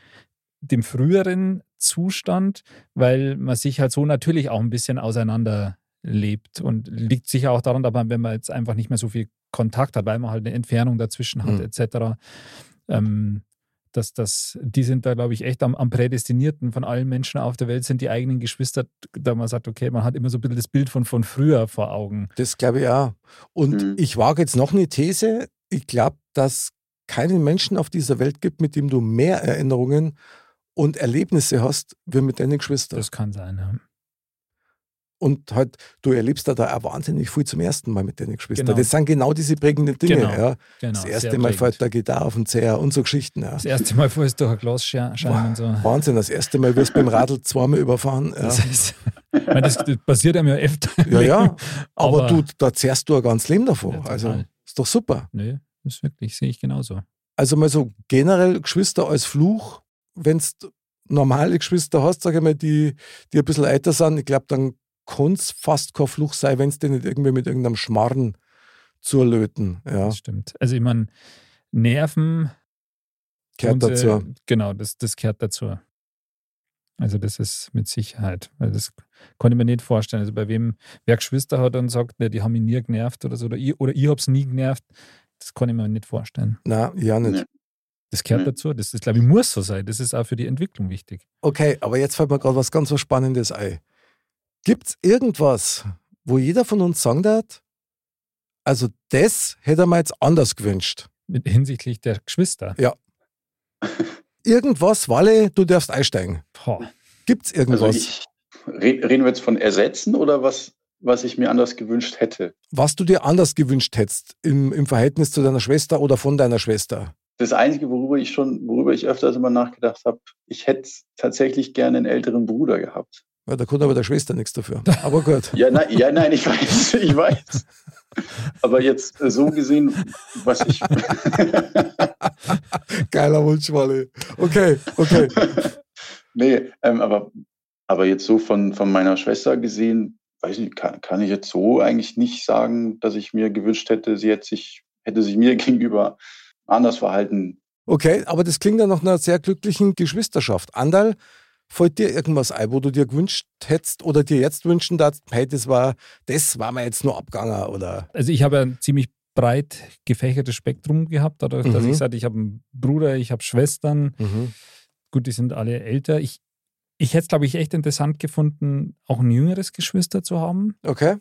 dem früheren Zustand, weil man sich halt so natürlich auch ein bisschen auseinander lebt und liegt sicher auch daran, dass man, wenn man jetzt einfach nicht mehr so viel Kontakt hat, weil man halt eine Entfernung dazwischen hat, Mhm. etc. Ähm, dass das, die sind da, glaube ich, echt am, am prädestinierten von allen Menschen auf der Welt sind die eigenen Geschwister, da man sagt, okay, man hat immer so ein bisschen das Bild von, von früher vor Augen. Das glaube ich auch. Und Mhm. ich wage jetzt noch eine These. Ich glaube, dass keinen Menschen auf dieser Welt gibt, mit dem du mehr Erinnerungen und Erlebnisse hast, wie mit deinen Geschwistern. Das kann sein, ja. Und halt, du erlebst da, da auch wahnsinnig viel zum ersten Mal mit deinen Geschwistern. Genau. Das sind genau diese prägenden Dinge. Genau, Ja. Genau, das erste Mal fällt der Gitarre auf den Zeher und so Geschichten. Ja. Das erste Mal es durch ein Glasscheiben und so. Wahnsinn, das erste Mal wirst du beim Radl zweimal überfahren. Ja, Das, ist, meine, das, das passiert einem ja öfter. ja, ja. Aber, Aber- du, da zehrst du ein ganzes Leben davor. Ja, also ist doch super. Nö, das ist wirklich, sehe ich genauso. Also mal so generell Geschwister als Fluch, wenn du normale Geschwister hast, sage ich mal, die, die ein bisschen älter sind, ich glaube, dann kann es fast kein Fluch sein, wenn es die nicht irgendwie mit irgendeinem Schmarren zurlöten. Ja, Das stimmt. Also ich meine, Nerven gehört und, äh, dazu. Genau, das, das gehört dazu. Also das ist mit Sicherheit. Weil das konnte ich mir nicht vorstellen. Also bei wem, wer Geschwister hat und sagt, ne, die haben mich nie genervt oder so, oder ich, oder ich habe es nie genervt, das kann ich mir nicht vorstellen. Na, ja nicht. Das gehört Mhm. dazu. Das, das glaube ich, muss so sein. Das ist auch für die Entwicklung wichtig. Okay, aber jetzt fällt mir gerade was ganz was Spannendes ein. Gibt es irgendwas, wo jeder von uns sagen darf, also das hätte er mir jetzt anders gewünscht? Mit, hinsichtlich der Geschwister. Irgendwas, Walle, du darfst einsteigen. Gibt es irgendwas, Also ich, re- reden wir jetzt von Ersetzen oder was, was ich mir anders gewünscht hätte? was du dir anders gewünscht hättest im, im Verhältnis zu deiner Schwester oder von deiner Schwester? Das Einzige, worüber ich schon, worüber ich öfters immer nachgedacht habe, ich hätte tatsächlich gerne einen älteren Bruder gehabt. Ja, da konnte aber der Schwester nichts dafür. Aber gut. Ja, nein, ja, nein, ich weiß, ich weiß. Aber jetzt so gesehen, was ich. Geiler Wunsch, Walle. Okay, okay. nee, ähm, aber, aber jetzt so von, von meiner Schwester gesehen, weiß nicht, kann, kann ich jetzt so eigentlich nicht sagen, dass ich mir gewünscht hätte, sie hätte sich, hätte sich mir gegenüber anders verhalten. Okay, aber das klingt ja nach einer sehr glücklichen Geschwisterschaft. Andal, fällt dir irgendwas ein, wo du dir gewünscht hättest oder dir jetzt wünschen darfst, hey, das war, das war mir jetzt nur abgegangen oder Also ich habe ein ziemlich breit gefächertes Spektrum gehabt, dadurch, dass Mhm. ich sagte, ich habe einen Bruder, ich habe Schwestern. Gut, die sind alle älter. Ich, ich hätte es, glaube ich, echt interessant gefunden, auch ein jüngeres Geschwister zu haben. Okay.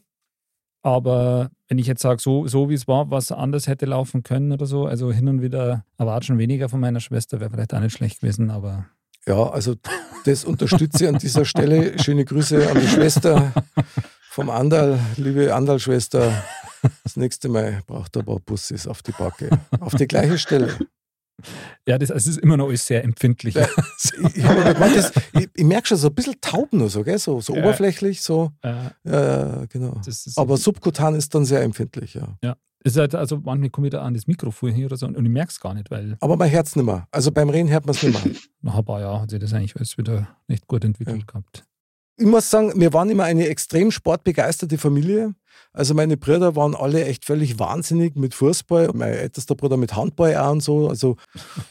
Aber wenn ich jetzt sage, so, so wie es war, was anders hätte laufen können oder so, also hin und wieder erwarte schon weniger von meiner Schwester, wäre vielleicht auch nicht schlecht gewesen, aber Ja, also das unterstütze ich an dieser Stelle. Schöne Grüße an die Schwester vom Andal, liebe Andal-Schwester. Das nächste Mal braucht er ein paar Busses auf die Backe. auf die gleiche Stelle. Ja, das, es ist immer noch alles sehr empfindlich. Ja, ich, ich, ich, merke schon so ein bisschen taub nur so, gell? so, so Ja. oberflächlich, so. Äh, Ja, genau. das ist, Aber subkutan ist dann sehr empfindlich, ja. ist halt, also manchmal komme ich da an das Mikrofon hier oder so und ich merke es gar nicht, weil Aber mein Herz nicht mehr. Also beim Reden hört man es nicht mehr. nach ein paar Jahren hat sich das eigentlich alles wieder nicht gut entwickelt Ja. gehabt. Ich muss sagen, wir waren immer eine extrem sportbegeisterte Familie. Also meine Brüder waren alle echt völlig wahnsinnig mit Fußball. Mein ältester Bruder mit Handball auch und so. Also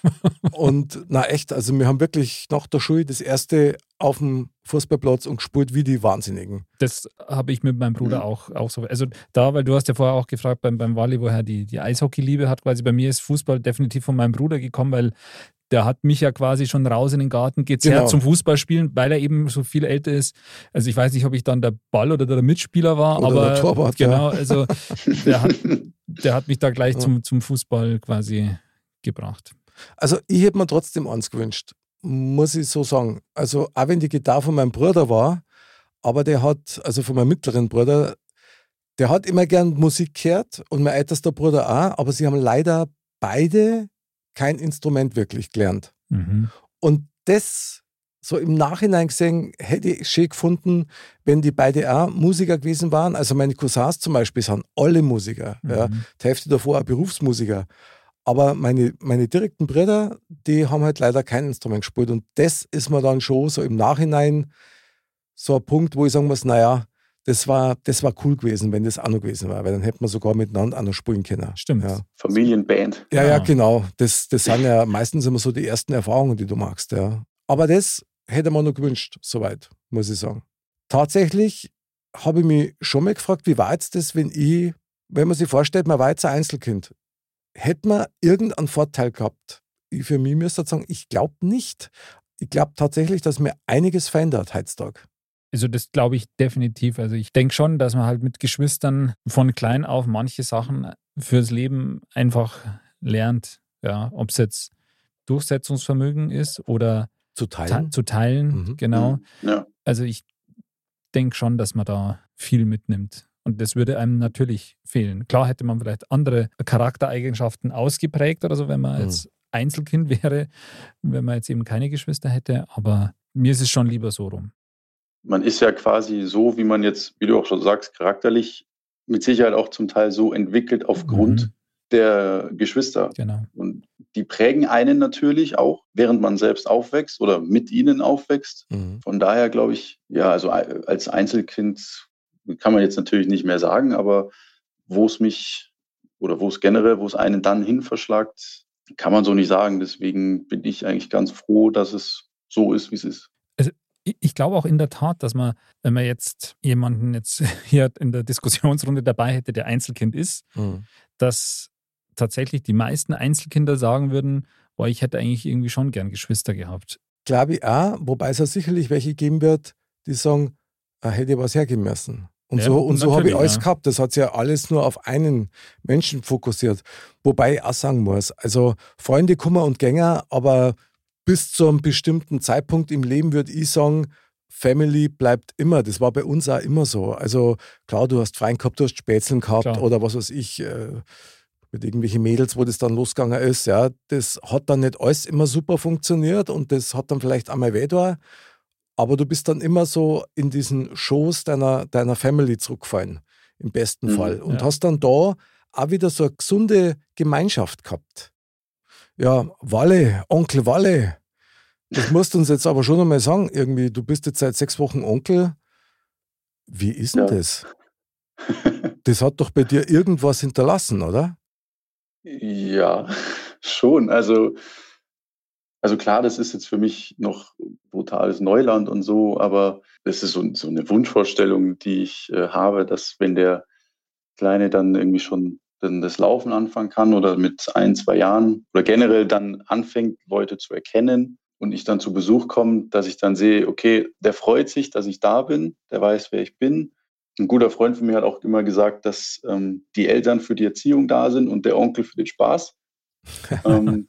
und na echt, also wir haben wirklich nach der Schule das erste auf dem Fußballplatz und gespielt wie die Wahnsinnigen. Das habe ich mit meinem Bruder Mhm. auch, auch so. Also da, weil du hast ja vorher auch gefragt beim, beim Wally, woher die, die Eishockey-Liebe hat. Quasi bei mir ist Fußball definitiv von meinem Bruder gekommen, weil der hat mich ja quasi schon raus in den Garten gezerrt Genau. zum Fußballspielen, weil er eben so viel älter ist. Also ich weiß nicht, ob ich dann der Ball oder der Mitspieler war, Oder aber der Torwart, ja. genau, also der hat, der hat mich da gleich Ja. zum, zum Fußball quasi gebracht. Also ich hätte mir trotzdem eins gewünscht, muss ich so sagen. Also auch wenn die Gitarre von meinem Bruder war, aber der hat, also von meinem mittleren Bruder, der hat immer gern Musik gehört und mein ältester Bruder auch, aber sie haben leider beide kein Instrument wirklich gelernt. Mhm. Und das so im Nachhinein gesehen, hätte ich schön gefunden, wenn die beide auch Musiker gewesen waren. Also meine Cousins zum Beispiel sind alle Musiker. Ja. Mhm. Die Hälfte davor auch Berufsmusiker. Aber meine, meine direkten Brüder, die haben halt leider kein Instrument gespielt. Und das ist mir dann schon so im Nachhinein so ein Punkt, wo ich sagen muss, naja, das war, das war cool gewesen, wenn das auch noch gewesen war, weil dann hätten wir sogar miteinander auch noch spielen können. Stimmt. Ja, Familienband. ja, ja Ja. genau. Das, das sind ja meistens immer so die ersten Erfahrungen, die du machst. Ja. Aber das hätte man noch gewünscht, soweit, muss ich sagen. Tatsächlich habe ich mich schon mal gefragt, wie war jetzt das, wenn ich, wenn man sich vorstellt, man war jetzt ein Einzelkind, hätte man irgendeinen Vorteil gehabt? Ich für mich müsste sagen, ich glaube nicht. Ich glaube tatsächlich, dass mir einiges verändert heutzutage. Also das glaube ich definitiv. Also ich denke schon, dass man halt mit Geschwistern von klein auf manche Sachen fürs Leben einfach lernt. Ja, ob es jetzt Durchsetzungsvermögen ist oder Zu te teilen. zu teilen, Mhm. genau. Ja. Also ich denke schon, dass man da viel mitnimmt. Und das würde einem natürlich fehlen. Klar hätte man vielleicht andere Charaktereigenschaften ausgeprägt oder so, wenn man Mhm. jetzt Einzelkind wäre, wenn man jetzt eben keine Geschwister hätte. Aber mir ist es schon lieber so rum. Man ist ja quasi so, wie man jetzt, wie du auch schon sagst, charakterlich mit Sicherheit auch zum Teil so entwickelt aufgrund Mhm. der Geschwister. Genau. Und die prägen einen natürlich auch, während man selbst aufwächst oder mit ihnen aufwächst. Mhm. Von daher glaube ich, ja, also als Einzelkind kann man jetzt natürlich nicht mehr sagen, aber wo es mich oder wo es generell, wo es einen dann hin verschlagt, kann man so nicht sagen. Deswegen bin ich eigentlich ganz froh, dass es so ist, wie es ist. Ich- glaube auch in der Tat, dass man, wenn man jetzt jemanden jetzt hier in der Diskussionsrunde dabei hätte, der Einzelkind ist, Mhm. dass tatsächlich die meisten Einzelkinder sagen würden, boah, ich hätte eigentlich irgendwie schon gern Geschwister gehabt. Glaube ich auch, wobei es ja sicherlich welche geben wird, die sagen, ah, hätte ich was hergeben müssen. Und Ja, so, und so habe ich alles ja. gehabt. Das hat sich ja alles nur auf einen Menschen fokussiert. Wobei ich auch sagen muss, also Freunde kommen und Gänger, aber bis zu einem bestimmten Zeitpunkt im Leben würde ich sagen, Family bleibt immer. Das war bei uns auch immer so. Also klar, du hast Freien gehabt, du hast Spätzeln gehabt Klar. oder was weiß ich, äh, mit irgendwelchen Mädels, wo das dann losgegangen ist. Ja, das hat dann nicht alles immer super funktioniert und das hat dann vielleicht einmal weh da. Aber du bist dann immer so in diesen Schoß deiner, deiner Family zurückgefallen, im besten Mhm, Fall. Und ja. hast dann da auch wieder so eine gesunde Gemeinschaft gehabt. Ja, Walle, Onkel Walle, das musst du uns jetzt aber schon einmal sagen. Irgendwie, du bist jetzt seit sechs Wochen Onkel. Wie ist denn Ja. das? Das hat doch bei dir irgendwas hinterlassen, oder? Ja, schon. Also, also klar, das ist jetzt für mich noch brutales Neuland und so, aber das ist so, so eine Wunschvorstellung, die ich äh, habe, dass wenn der Kleine dann irgendwie schon dann das Laufen anfangen kann oder mit ein, zwei Jahren oder generell dann anfängt, Leute zu erkennen und ich dann zu Besuch komme, dass ich dann sehe, okay, der freut sich, dass ich da bin, der weiß, wer ich bin. Ein guter Freund von mir hat auch immer gesagt, dass ähm, die Eltern für die Erziehung da sind und der Onkel für den Spaß. ähm,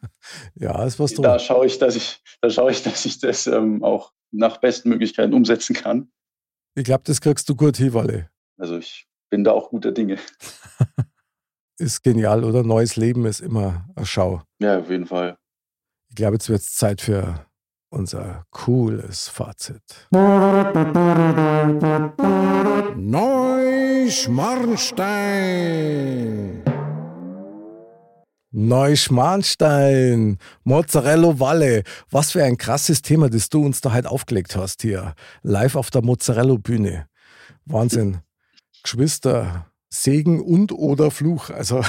Ja, ist was da drin. schaue ich, dass ich, da schaue ich, dass ich das ähm, auch nach besten Möglichkeiten umsetzen kann. Ich glaube, das kriegst du gut hin, Walle. Also ich bin da auch guter Dinge. Ist genial, oder? Neues Leben ist immer eine Schau. Ja, auf jeden Fall. Ich glaube, jetzt wird es Zeit für unser cooles Fazit. Neuschmarnstein. Neuschmarnstein, Mozzarella Valle. Was für ein krasses Thema, das du uns da halt aufgelegt hast hier. Live auf der Mozzarella-Bühne. Wahnsinn. Geschwister, Segen und oder Fluch. Also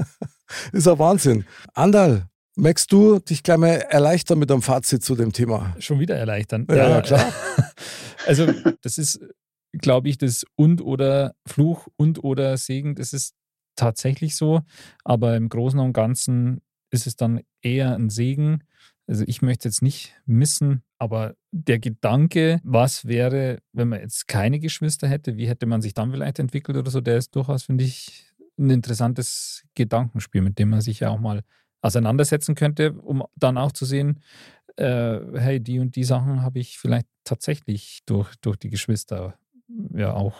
ist ein Wahnsinn. Andal, Magst du dich gleich mal erleichtern mit einem Fazit zu dem Thema? Schon wieder erleichtern. Ja, ja klar. Also, das ist, glaube ich, das und oder Fluch und oder Segen, das ist tatsächlich so. Aber im Großen und Ganzen ist es dann eher ein Segen. Also, ich möchte jetzt nicht missen, aber der Gedanke, was wäre, wenn man jetzt keine Geschwister hätte, wie hätte man sich dann vielleicht entwickelt oder so, der ist durchaus, finde ich, ein interessantes Gedankenspiel, mit dem man sich ja auch mal auseinandersetzen könnte, um dann auch zu sehen, äh, hey, die und die Sachen habe ich vielleicht tatsächlich durch, durch die Geschwister ja auch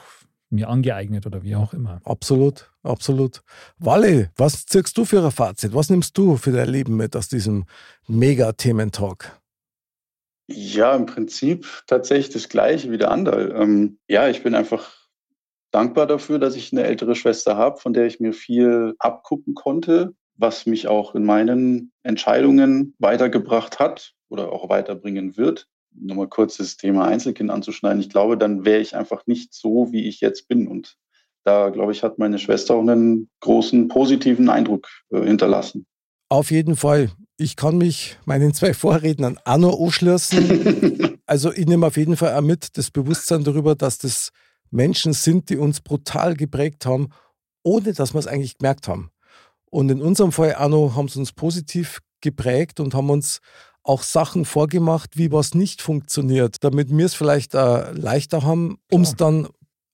mir angeeignet oder wie auch immer. Absolut, absolut. Walle, was zirkst du für ein Fazit? Was nimmst du für dein Leben mit aus diesem Mega-Thementalk? Ja, im Prinzip tatsächlich das Gleiche wie der Andal. Ähm, ja, ich bin einfach dankbar dafür, dass ich eine ältere Schwester habe, von der ich mir viel abgucken konnte was mich auch in meinen Entscheidungen weitergebracht hat oder auch weiterbringen wird. Nochmal kurz das Thema Einzelkind anzuschneiden. Ich glaube, dann wäre ich einfach nicht so, wie ich jetzt bin. Und da, glaube ich, hat meine Schwester auch einen großen positiven Eindruck äh, hinterlassen. Auf jeden Fall. Ich kann mich meinen zwei Vorrednern auch noch anschließen. also ich nehme auf jeden Fall auch mit das Bewusstsein darüber, dass das Menschen sind, die uns brutal geprägt haben, ohne dass wir es eigentlich gemerkt haben. Und in unserem Fall Anno haben sie uns positiv geprägt und haben uns auch Sachen vorgemacht, wie was nicht funktioniert, damit wir es vielleicht äh, leichter haben, um es dann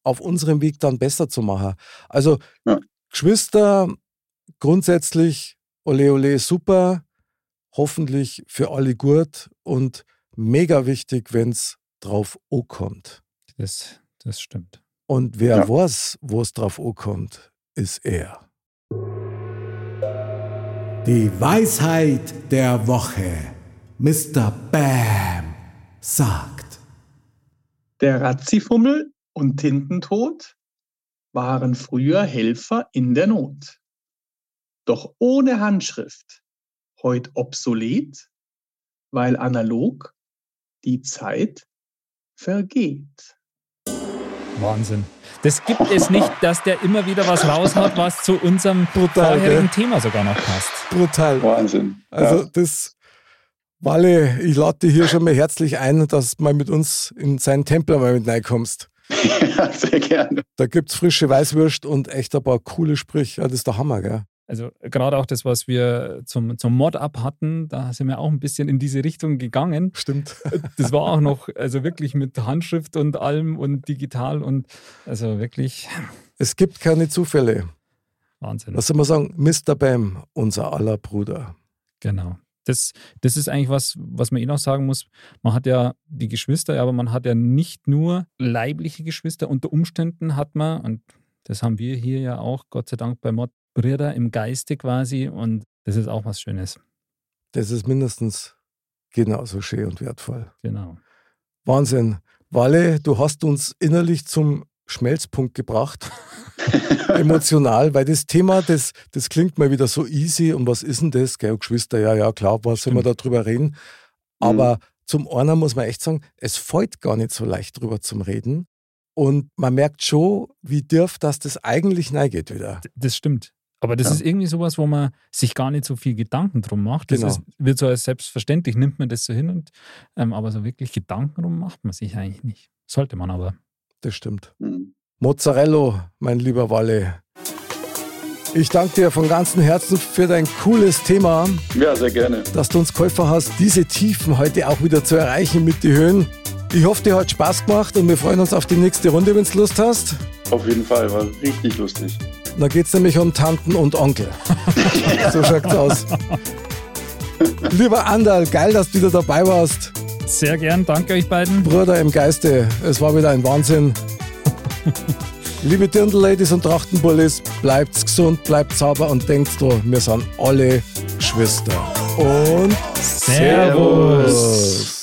auf unserem Weg dann besser zu machen. Also ja. Geschwister grundsätzlich ole ole super, hoffentlich für alle gut und mega wichtig, wenn es drauf kommt. Das, das stimmt. Und wer ja. weiß, wo es drauf kommt, ist er. Die Weisheit der Woche. Mr. Bam sagt. Der Razzifummel und Tintentod waren früher Helfer in der Not. Doch ohne Handschrift, heute obsolet, weil analog die Zeit vergeht. Wahnsinn. Das gibt es nicht, dass der immer wieder was raushaut, was zu unserem Brutal, vorherigen gell? Thema sogar noch passt. Brutal. Wahnsinn. Also ja. das, Walle, ich lade dich hier schon mal herzlich ein, dass du mal mit uns in seinen Tempel mal mit reinkommst. Ja, sehr gerne. Da gibt es frische Weißwürst und echt ein paar coole Sprüche. Ja, das ist der Hammer, gell? Also gerade auch das, was wir zum, zum Mod-Up hatten, da sind wir auch ein bisschen in diese Richtung gegangen. Stimmt. Das war auch noch, also wirklich mit Handschrift und allem und digital und also wirklich. Es gibt keine Zufälle. Wahnsinn. Was soll man sagen? Mr. Bam, unser aller Bruder. Genau. Das, das ist eigentlich was, was man eh noch sagen muss. Man hat ja die Geschwister, aber man hat ja nicht nur leibliche Geschwister. Unter Umständen hat man, und das haben wir hier ja auch, Gott sei Dank bei Mod, Brüder im Geiste quasi und das ist auch was Schönes. Das ist mindestens genauso schön und wertvoll. Genau. Wahnsinn. Walle, du hast uns innerlich zum Schmelzpunkt gebracht. Emotional, weil das Thema, das, das klingt mal wieder so easy. Und was ist denn das? Gell, Geschwister, ja, ja, klar, was soll man da drüber reden? Aber mhm. zum einen muss man echt sagen, es fällt gar nicht so leicht drüber zum Reden. Und man merkt schon, wie dürf dass das eigentlich neigeht wieder. Das stimmt. Aber das ja. ist irgendwie sowas, wo man sich gar nicht so viel Gedanken drum macht. Das genau. ist, wird so als selbstverständlich, nimmt man das so hin, und, ähm, aber so wirklich Gedanken drum macht man sich eigentlich nicht. Sollte man aber. Das stimmt. Mhm. Mozzarella, mein lieber Walle. Ich danke dir von ganzem Herzen für dein cooles Thema. Ja, sehr gerne. Dass du uns geholfen hast, diese Tiefen heute auch wieder zu erreichen mit den Höhen. Ich hoffe, dir hat Spaß gemacht und wir freuen uns auf die nächste Runde, wenn du Lust hast. Auf jeden Fall, war richtig lustig. Da geht es nämlich um Tanten und Onkel. so schaut's aus. Lieber Andal, geil, dass du wieder dabei warst. Sehr gern, danke euch beiden. Bruder im Geiste, es war wieder ein Wahnsinn. Liebe Dirndl-Ladies und Trachtenbullis, bleibt gesund, bleibt sauber und denkt dran, wir sind alle Geschwister. Und Servus. Servus.